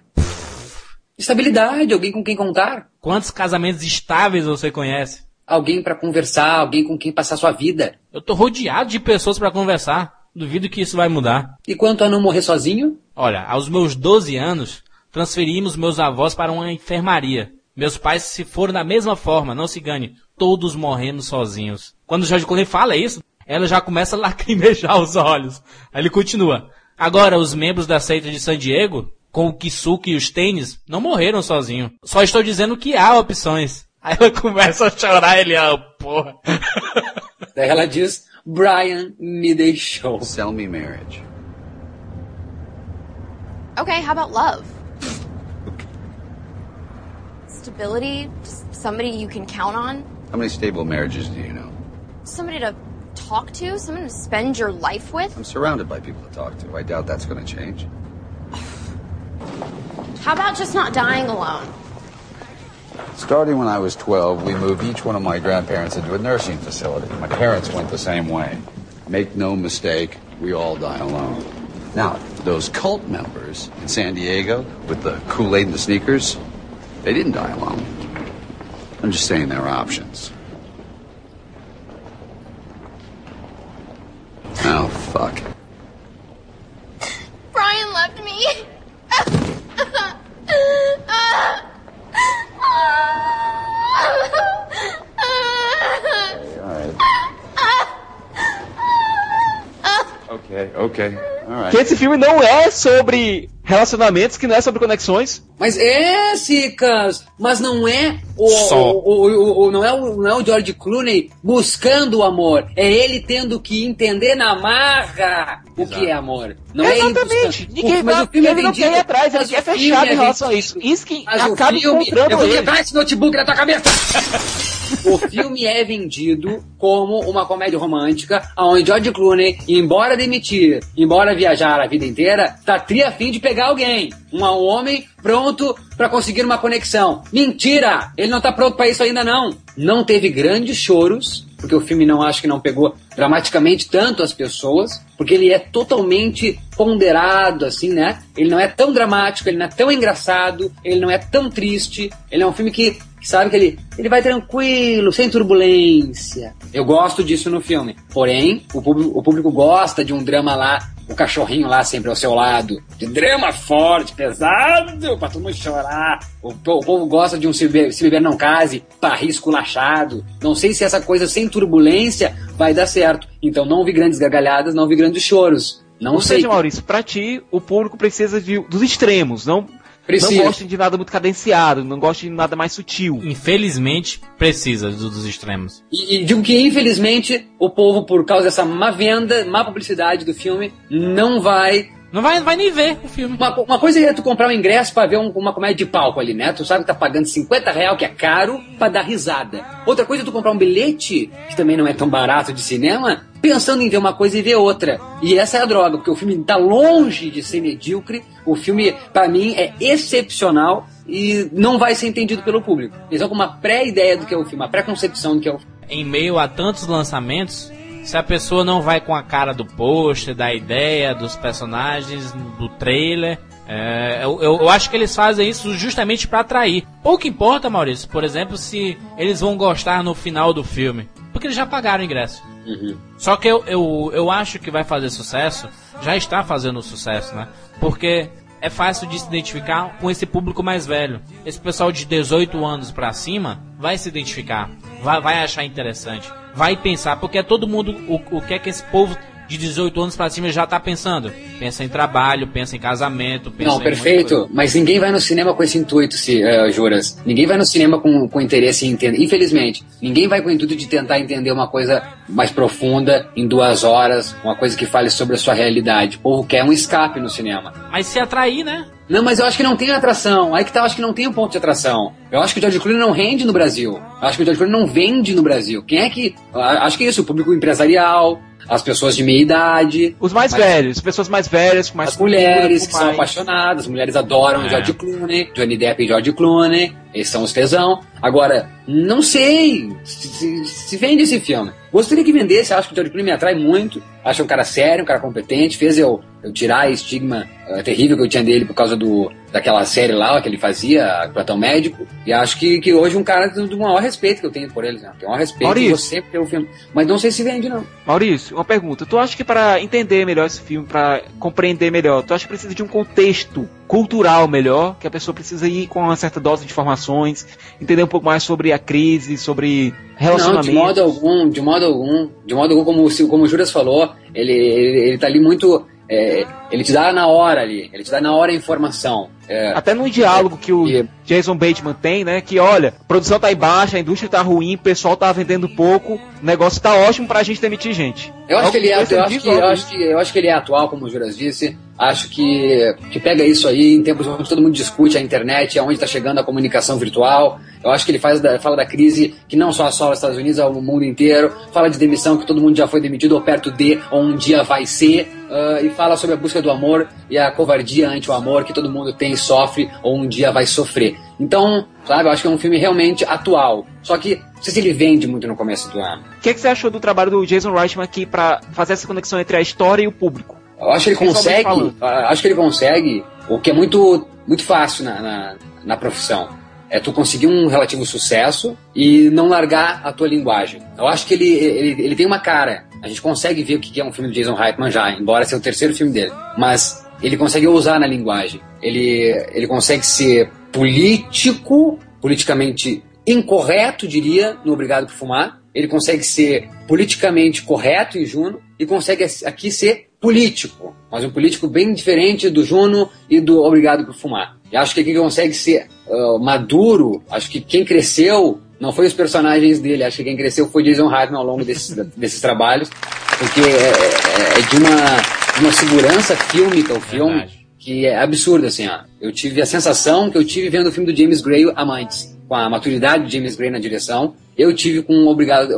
Estabilidade, alguém com quem contar, Quantos casamentos estáveis você conhece? alguém pra conversar, alguém com quem passar sua vida. Eu tô rodeado de pessoas pra conversar. Duvido que isso vai mudar. E quanto a não morrer sozinho? Olha, aos meus 12 anos, transferimos meus avós para uma enfermaria. Meus pais se foram da mesma forma, não se engane, todos morrendo sozinhos. Quando o Jorge Clooney fala isso, ela já começa a lacrimejar os olhos. Aí ele continua. Agora, os membros da seita de San Diego, com o Kisuke e os tênis, não morreram sozinhos. Só estou dizendo que há opções. Aí ela começa a chorar, ele, ah, porra. Daí ela diz, Brian me deixou. Sell me marriage. Okay, how about love? Stability, just somebody you can count on, How many stable marriages do you know? somebody to talk to, someone to spend your life with. I'm surrounded by people to talk to. I doubt that's going to change. How about just not dying alone? Starting when I was 12, we moved each one of my grandparents into a nursing facility. My parents went the same way. Make no mistake, we all die alone. Now, those cult members in San Diego with the Kool Aid and the sneakers, they didn't die alone. I'm just saying there are options. Oh, fuck. Brian left me. Ah. Ah. Ah. All right. Okay. All right. Que esse filme não é sobre relacionamentos, que não é sobre conexões. Mas é, Cicas, mas não é o, Só. o, o, o- o- não, é o, não é o George Clooney buscando o amor. É ele tendo que entender na marra o que é amor. Não é ele Exatamente. buscando. Ninguém O- mas o filme é ele não vendido, quer ir atrás, ele quer filme fechado é em relação a isso. Isso que acaba filme, encontrando eu vou ele. quebrar esse notebook na tua cabeça. O filme é vendido como uma comédia romântica, onde George Clooney, embora demitir, embora viajar a vida inteira, tá tri fim de pegar alguém. Um homem pronto pra conseguir uma conexão. Mentira! Ele não tá pronto pra isso ainda não. Não teve grandes choros, porque o filme não acho que não pegou dramaticamente tanto as pessoas, porque ele é totalmente ponderado, assim, né? Ele não é tão dramático, ele não é tão engraçado, ele não é tão triste. Ele é um filme que sabe que ele, ele vai tranquilo, sem turbulência. Eu gosto disso no filme. Porém, o público, o público gosta de um drama lá, o cachorrinho lá sempre ao seu lado. De drama forte, pesado, pra todo mundo chorar. O, o povo gosta de um se beber, se beber não case, parri esculachado. Não sei se essa coisa sem turbulência vai dar certo. Então não vi grandes gargalhadas, não vi grandes choros. Não Ou sei. seja, Maurício, pra ti, o público precisa de- dos extremos, não não gostem de nada muito cadenciado, não gostem de nada mais sutil. Infelizmente, precisa dos, dos extremos. E, e digo que, infelizmente, o povo, por causa dessa má venda, má publicidade do filme, não vai não vai, vai nem ver o filme. Uma, uma coisa é tu comprar um ingresso pra ver um, uma comédia de palco ali, né? Tu sabe que tá pagando 50 real, que é caro, pra dar risada. Outra coisa é tu comprar um bilhete, que também não é tão barato de cinema, pensando em ver uma coisa e ver outra. E essa é a droga, porque o filme tá longe de ser medíocre. O filme, para mim, é excepcional e não vai ser entendido pelo público. Eles vão com uma pré-ideia do que é o filme, uma pré-concepção do que é o filme. Em meio a tantos lançamentos, se a pessoa não vai com a cara do pôster, da ideia, dos personagens, do trailer. É, eu, eu, acho que eles fazem isso justamente para atrair. Pouco importa, Maurício, por exemplo, se eles vão gostar no final do filme. Porque eles já pagaram o ingresso. Uhum. Só que eu, eu, eu acho que vai fazer sucesso, já está fazendo sucesso, né? Porque é fácil de se identificar com esse público mais velho. Esse pessoal de 18 anos para cima vai se identificar, vai, vai achar interessante vai pensar, porque é todo mundo, o, o que é que esse povo de 18 anos pra cima já tá pensando? Pensa em trabalho, pensa em casamento, pensa Não, perfeito, mas ninguém vai no cinema com esse intuito, se, uh, Juras. Ninguém vai no cinema com, com interesse em entender. Infelizmente, ninguém vai com o intuito de tentar entender uma coisa mais profunda em duas horas, uma coisa que fale sobre a sua realidade. O povo quer um escape no cinema. Mas se atrair, né? Não, mas eu acho que não tem atração. Aí que tá, eu acho que não tem um ponto de atração. Eu acho que o George Clooney não rende no Brasil. Eu acho que o George Clooney não vende no Brasil. Quem é que. Acho que é isso, o público empresarial, as pessoas de meia idade. Os mais velhos, as pessoas mais velhas, com mais As mulheres que mais... são apaixonadas, as mulheres adoram é. George Clooney, Johnny Depp e George Clooney, esses são os tesão. Agora, não sei se, se, se vende esse filme. Gostaria que vendesse, acho que o George Clooney me atrai muito. Acho um cara sério, um cara competente, fez eu, eu tirar a estigma uh, terrível que eu tinha dele por causa do, daquela série lá que ele fazia, Platão Médico. E acho que, que hoje um cara do maior respeito que eu tenho por ele, né? Tem um maior respeito Maurício. você sempre o filme. Mas não sei se vende, não. Maurício, uma pergunta. Tu acha que para entender melhor esse filme, para compreender melhor, tu acha que precisa de um contexto cultural melhor, que a pessoa precisa ir com uma certa dose de informações, entender um pouco mais sobre a crise, sobre relacionamento. Não, de modo algum, de modo algum, de modo algum, como, como o Juras falou, ele, ele, ele tá ali muito. É, ele te dá na hora ali, ele te dá na hora a informação. É, Até no diálogo que o e... Jason Bateman tem, né? Que olha, a produção tá em baixa, a indústria tá ruim, o pessoal tá vendendo pouco, o negócio tá ótimo pra gente demitir gente. Eu acho, que ele, é, eu, acho que, eu, acho que, eu acho que ele é atual, como o Juras disse. Acho que, que pega isso aí em tempos onde todo mundo discute a internet, aonde está chegando a comunicação virtual. Eu acho que ele faz da, fala da crise que não só assola os Estados Unidos, é o mundo inteiro. Fala de demissão, que todo mundo já foi demitido ou perto de, ou um dia vai ser. Uh, e fala sobre a busca do amor e a covardia ante o amor que todo mundo tem, sofre ou um dia vai sofrer. Então, sabe, eu acho que é um filme realmente atual. Só que, não sei se ele vende muito no começo do ano. O que, é que você achou do trabalho do Jason Reitman aqui para fazer essa conexão entre a história e o público? Eu acho que ele consegue, acho que ele consegue o que é muito, muito fácil na, na, na profissão. É tu conseguir um relativo sucesso e não largar a tua linguagem. Eu acho que ele, ele, ele tem uma cara. A gente consegue ver o que é um filme do Jason Reitman já, embora seja o terceiro filme dele. Mas ele consegue ousar na linguagem. Ele, ele consegue ser político, politicamente incorreto, diria, no Obrigado por Fumar. Ele consegue ser politicamente correto em Juno e consegue aqui ser político, mas um político bem diferente do Juno e do Obrigado por Fumar. E acho que aqui consegue ser uh, maduro, acho que quem cresceu não foi os personagens dele, acho que quem cresceu foi Jason Reitman ao longo desses, desses trabalhos, porque é, é, é de, uma, de uma segurança fílmica o filme Verdade. que é absurda, assim, ó. Eu tive a sensação que eu tive vendo o filme do James Gray Amantes, com a maturidade de James Gray na direção, eu tive com Obrigado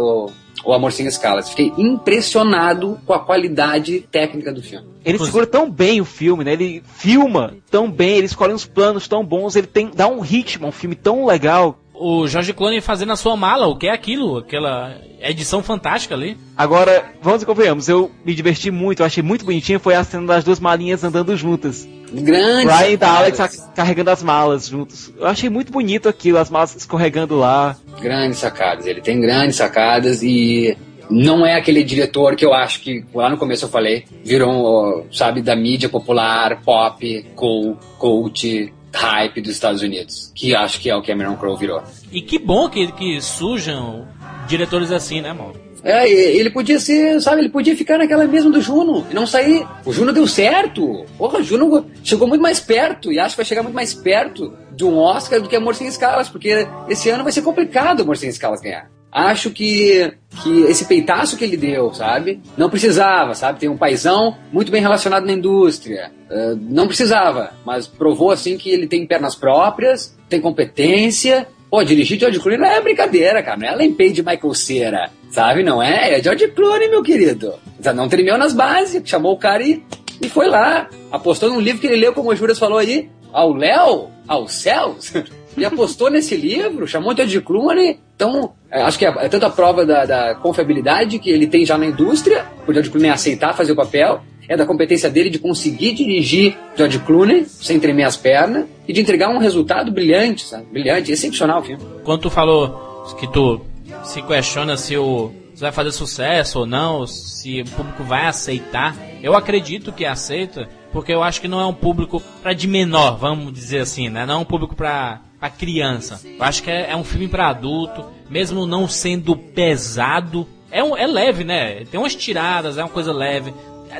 o Amor Sem Escalas. Fiquei impressionado com a qualidade técnica do filme. Ele segura tão bem o filme, né? Ele filma tão bem, ele escolhe uns planos tão bons, ele tem dá um ritmo, um filme tão legal. O Jorge Clooney fazendo a sua mala, o que é aquilo? Aquela edição fantástica ali. Agora, vamos e convenhamos, eu me diverti muito, eu achei muito bonitinho, foi a cena das duas malinhas andando juntas. Grande. Brian e Alex carregando as malas juntos. Eu achei muito bonito aquilo, as malas escorregando lá. Grandes sacadas, ele tem grandes sacadas e não é aquele diretor que eu acho que, lá no começo eu falei, virou, sabe, da mídia popular, pop, cool, cult, hype dos Estados Unidos. Que acho que é o Cameron Crowe virou. E que bom que, que surjam diretores assim, né, mano? É, ele podia ser, sabe, ele podia ficar naquela mesma do Juno e não sair. O Juno deu certo. Porra, o Juno chegou muito mais perto e acho que vai chegar muito mais perto de um Oscar do que Amor Sem Escalas, porque esse ano vai ser complicado Amor Sem Escalas ganhar. Acho que, que esse peitaço que ele deu, sabe? Não precisava, sabe? Tem um paizão muito bem relacionado na indústria. Eh, não precisava, mas provou assim que ele tem pernas próprias, tem competência. Pô, dirigir George Clooney não é brincadeira, cara. Não é Ellen de Michael Cera, sabe? Não é? É George Clooney, meu querido. Não tremeu nas bases, chamou o cara e, e foi lá. Apostou num livro que ele leu, como o Juras falou aí, ao Léo, aos céus. E apostou nesse livro, chamou de George Clooney. Então, acho que é, é tanto a prova da, da confiabilidade que ele tem já na indústria, por George Clooney aceitar fazer o papel, é da competência dele de conseguir dirigir George Clooney sem tremer as pernas e de entregar um resultado brilhante, sabe? Brilhante, excepcional o filme. Quando tu falou que tu se questiona se o se vai fazer sucesso ou não, se o público vai aceitar, eu acredito que aceita, porque eu acho que não é um público para de menor, vamos dizer assim, né? Não é um público para para criança. Eu acho que é, é um filme para adulto, mesmo não sendo pesado, é, um, é leve, né? Tem umas tiradas, é uma coisa leve.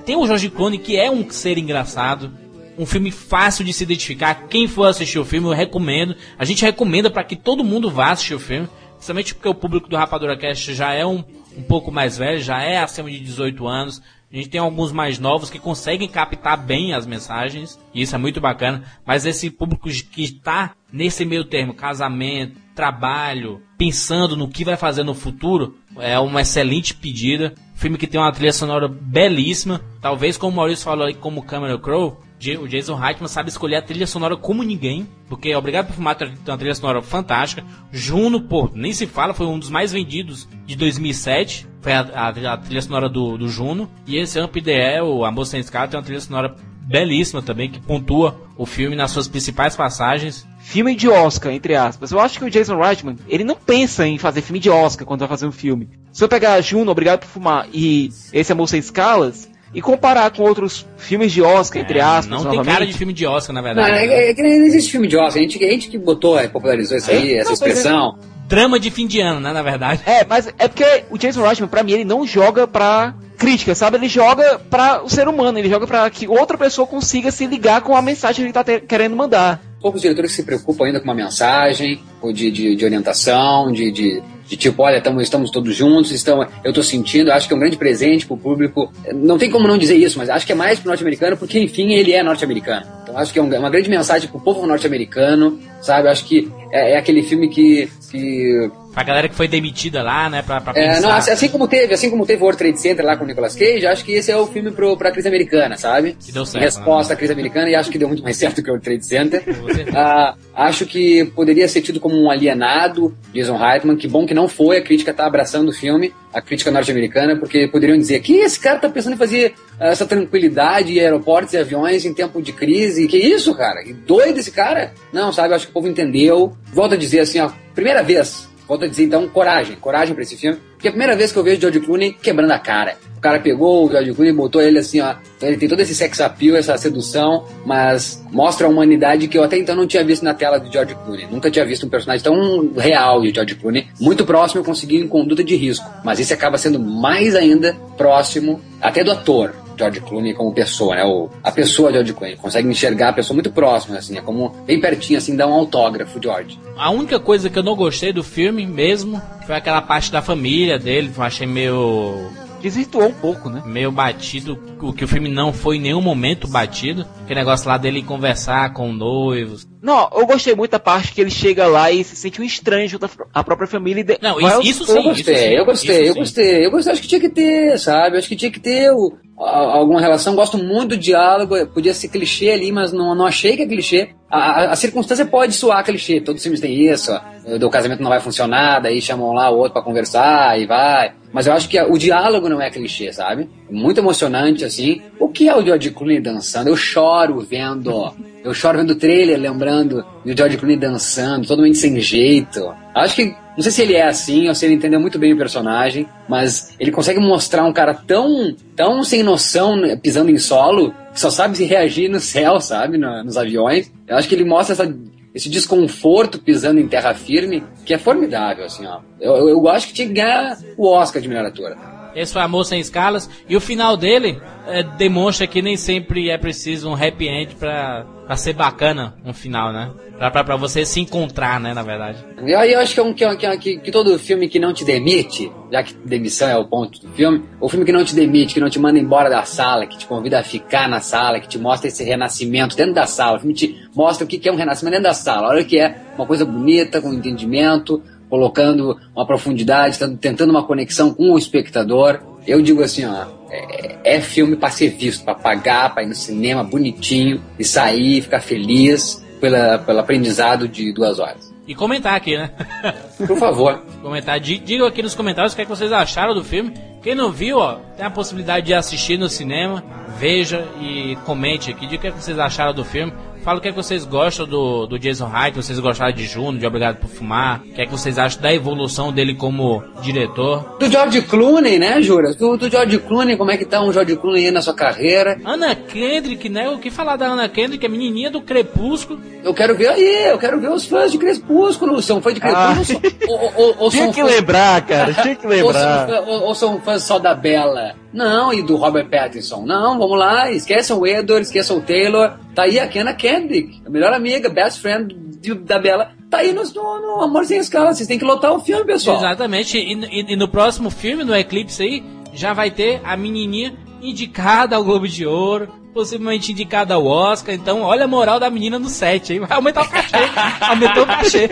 Tem o Jorge Clooney que é um ser engraçado, um filme fácil de se identificar. Quem for assistir o filme, eu recomendo. A gente recomenda para que todo mundo vá assistir o filme, principalmente porque o público do Rapadura Cast já é um, um pouco mais velho, já é acima de 18 anos. A gente tem alguns mais novos que conseguem captar bem as mensagens, e isso é muito bacana. Mas esse público que está nesse meio termo, casamento, trabalho, pensando no que vai fazer no futuro, é uma excelente pedida. Filme que tem uma trilha sonora belíssima. Talvez, como o Maurício falou aí, como Cameron Crowe, J- o Jason Reitman sabe escolher a trilha sonora como ninguém, porque Obrigado por Fumar uma trilha sonora fantástica. Juno, pô, nem se fala, foi um dos mais vendidos de 2007. Foi a, a- a trilha sonora do, do Juno. E esse Amp The o Amor Sem Escala, tem uma trilha sonora belíssima também, que pontua o filme nas suas principais passagens. Filme de Oscar, entre aspas. Eu acho que o Jason Reitman, ele não pensa em fazer filme de Oscar quando vai fazer um filme. Se eu pegar Juno, Obrigado por Fumar e esse Amor Sem Escalas, e comparar com outros filmes de Oscar, entre aspas, Não tem novamente, cara de filme de Oscar, na Não, verdade. é, é que não existe filme de Oscar. A gente, a gente que botou, é, popularizou isso aí, essa Não, é. expressão. Drama de fim de ano, né, na verdade. É, mas é porque o Jason Reitman, pra mim, ele não joga pra crítica, sabe? Ele joga pra o ser humano, ele joga pra que outra pessoa consiga se ligar com a mensagem que ele tá te- querendo mandar. Poucos diretores que se preocupam ainda com uma mensagem, ou de, de, de orientação, de, de, de tipo, olha, tamo, estamos todos juntos, estamos, eu tô sentindo, acho que é um grande presente pro público. Não tem como não dizer isso, mas acho que é mais pro norte-americano, porque enfim ele é norte-americano. Então acho que é um- uma grande mensagem pro povo norte-americano, sabe? Acho que é, é aquele filme que. que Pra galera que foi demitida lá, né, pra, pra é, não, assim, assim como teve, assim como teve o World Trade Center lá com o Nicolas Cage, acho que esse é o filme pro, pra crise americana, sabe? Que deu certo, Em resposta à crise americana, e acho que deu muito mais certo que o World Trade Center. Ah, acho que poderia ser tido como um alienado, Jason Reitman. Que bom que não foi, a crítica tá abraçando o filme, a crítica norte-americana, porque poderiam dizer que esse cara tá pensando em fazer ah, essa tranquilidade em aeroportos e aviões em tempo de crise. Que isso, cara? Que doido esse cara? Não, sabe? Acho que o povo entendeu. Volto a dizer assim, ó, primeira vez Volto a dizer, então, coragem, coragem pra esse filme. Porque é a primeira vez que eu vejo o George Clooney quebrando a cara. O cara pegou o George Clooney e botou ele assim, ó. Então ele tem todo esse sex appeal, essa sedução, mas mostra a humanidade que eu até então não tinha visto na tela do George Clooney. Nunca tinha visto um personagem tão real de George Clooney. Muito próximo eu consegui em conduta de risco. Mas esse acaba sendo mais ainda próximo até do ator. George Clooney como pessoa, né? O, a pessoa George Clooney. Consegue enxergar a pessoa muito próxima, assim. É como bem pertinho, assim, dá um autógrafo, George. A única coisa que eu não gostei do filme mesmo foi aquela parte da família dele. Eu achei meio. Desvirtuou um pouco, né? Meio batido. O que o filme não foi em nenhum momento batido. Aquele negócio lá dele conversar com noivos. Não, eu gostei muito da parte que ele chega lá e se sente um estranho junto à própria família. E de... Não, isso, isso sim. eu gostei, isso sim, eu gostei, isso eu sim. gostei, eu gostei. Acho que tinha que ter, sabe? Acho que tinha que ter o- a- alguma relação. Gosto muito do diálogo. Podia ser clichê ali, mas não, não achei que é clichê. A, a- a circunstância pode soar clichê. Todos os filmes têm isso. ó. Do casamento não vai funcionar, daí chamam lá o outro pra conversar e vai. Mas eu acho que a- o diálogo não é clichê, sabe? Muito emocionante, assim. O que é o George Clooney dançando? Eu choro vendo. Eu choro vendo o trailer, lembrando do George Clooney dançando, totalmente sem jeito. Acho que, não sei se ele é assim ou se ele entendeu muito bem o personagem, mas ele consegue mostrar um cara tão, tão sem noção, né, pisando em solo, que só sabe se reagir no céu, sabe? No- nos aviões. Eu acho que ele mostra essa esse desconforto pisando em terra firme, que é formidável, assim, ó. Eu, eu, eu acho que tinha que ganhar o Oscar de melhor ator. Esse foi Amor Sem Escalas. E o final dele é, demonstra que nem sempre é preciso um happy end pra, pra ser bacana um final, né? Pra, pra, pra você se encontrar, né, na verdade. E aí eu acho que, é um, que, é que, é que, que todo filme que não te demite, já que demissão é o ponto do filme, o filme que não te demite, que não te manda embora da sala, que te convida a ficar na sala, que te mostra esse renascimento dentro da sala, o filme te mostra o que que é um renascimento dentro da sala, olha o que é uma coisa bonita, com entendimento, colocando uma profundidade, tentando- tentando uma conexão com o espectador. Eu digo assim, ó, é, é filme para ser visto, para pagar, para ir no cinema bonitinho e sair, ficar feliz pela, pelo aprendizado de duas horas. E comentar aqui, né? Por favor. comentar. Di- Digam aqui nos comentários o que, é que vocês acharam do filme. Quem não viu, ó, tem a possibilidade de assistir no cinema. Veja e comente aqui. Diga o que, é que vocês acharam do filme. Fala o que, é que vocês gostam do, do Jason Hyde, vocês gostaram de Juno, de Obrigado por Fumar. O que é que vocês acham da evolução dele como diretor. Do George Clooney, né, Jura? Do, do George Clooney, como é que tá um George Clooney aí na sua carreira? Ana Kendrick, né? O que falar da Ana Kendrick, a menininha do Crepúsculo. Eu quero ver aí, eu quero ver os fãs de Crepúsculo. São fãs de Crepúsculo? ou, ou- ou- ou Tinha que fãs- lembrar, cara, tinha que ou, são, lembrar. ou- são fãs só da Bella? Não, e do Robert Pattinson? Não, vamos lá, esqueçam o Edward, esqueçam o Taylor. Tá aí a Kenna Kendrick, a melhor amiga, best friend de- da Bella. Tá aí no, no, Amor Escala. Vocês têm que lotar o filme, pessoal. Exatamente. E, e- e no próximo filme, no Eclipse aí, já vai ter a menininha indicada ao Globo de Ouro, possivelmente indicada ao Oscar. Então, olha a moral da menina no set, hein? Vai aumentar o cachê. Aumentou o cachê.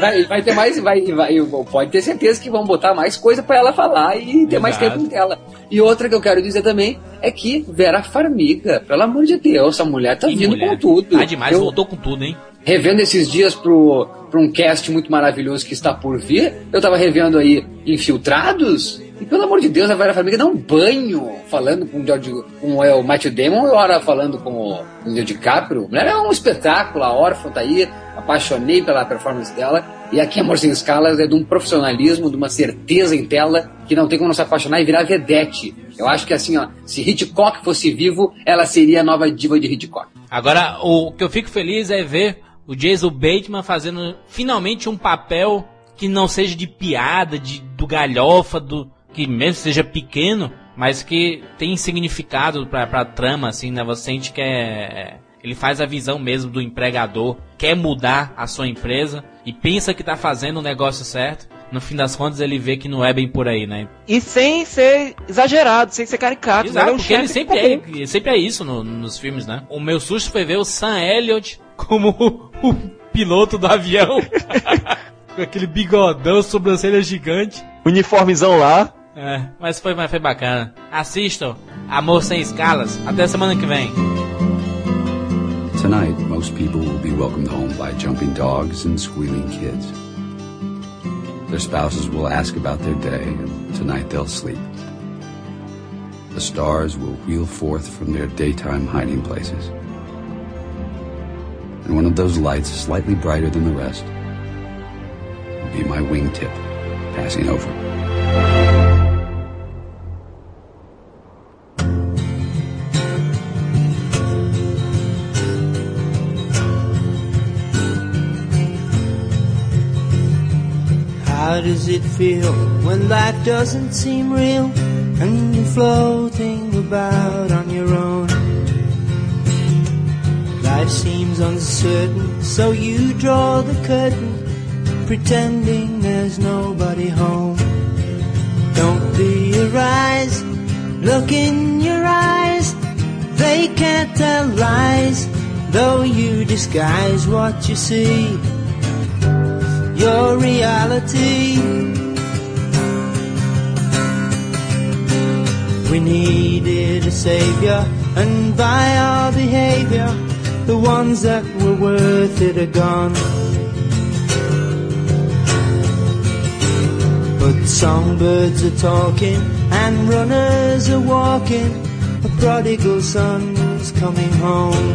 Vai, vai ter mais, vai, vai, pode ter certeza que vão botar mais coisa pra ela falar e ter mais Exato. tempo com ela. E outra que eu quero dizer também é que Vera Farmiga, pelo amor de Deus, essa mulher tá Que vindo mulher. com tudo. Tá demais, Eu- voltou com tudo, hein? Revendo esses dias pro, pro um cast muito maravilhoso que está por vir, eu tava revendo aí Infiltrados, e pelo amor de Deus, a Vera Farmiga dá um banho falando com o, George, com o Matthew Damon e hora falando com o, com o DiCaprio. A mulher é um espetáculo, a órfã tá aí, apaixonei pela performance dela, e aqui Amor Sem Escalas é de um profissionalismo, de uma certeza em tela, que não tem como não se apaixonar e virar vedete. Eu acho que assim, ó, se Hitchcock fosse vivo, ela seria a nova diva de Hitchcock. Agora, o que eu fico feliz é ver o Jason Bateman fazendo finalmente um papel que não seja de piada, de, do galhofa, do que mesmo seja pequeno, mas que tem significado pra, pra trama, assim, né? Você sente que é, ele faz a visão mesmo do empregador, quer mudar a sua empresa e pensa que tá fazendo o negócio certo. No fim das contas, ele vê que não é bem por aí, né? E sem ser exagerado, sem ser caricato. né? Exato, Ele é um porque ele sempre é, sempre é isso no- nos filmes, né? O meu susto foi ver o Sam Elliott como o, piloto do avião. Com aquele bigodão, sobrancelha gigante. Uniformezão lá. É, mas foi, mas foi bacana. Assistam Amor Sem Escalas. Até semana que vem. Tonight, most people will be welcomed home by jumping dogs and squealing kids. Their spouses will ask about their day, and tonight they'll sleep. The stars will wheel forth from their daytime hiding places. And one of those lights, slightly brighter than the rest, will be my wingtip passing over. How does it feel when life doesn't seem real and you're floating about seems uncertain, so you draw the curtain, pretending there's nobody home. Don't be a rise, look in your eyes, they can't tell lies, though you disguise what you see your reality. We needed a savior, and by our behavior, the ones that were worth it are gone. But songbirds are talking, and runners are walking. A prodigal son's coming home.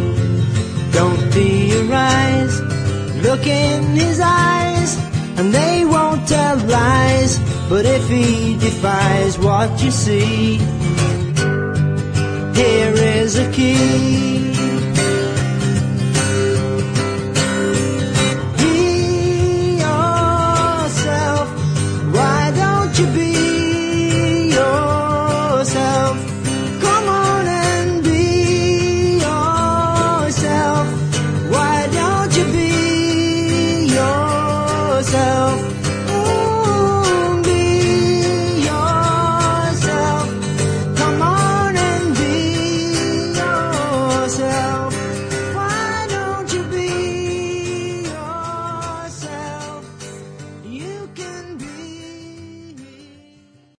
Don't rise, look in his eyes, and they won't tell lies. But if he defies what you see, here is a key.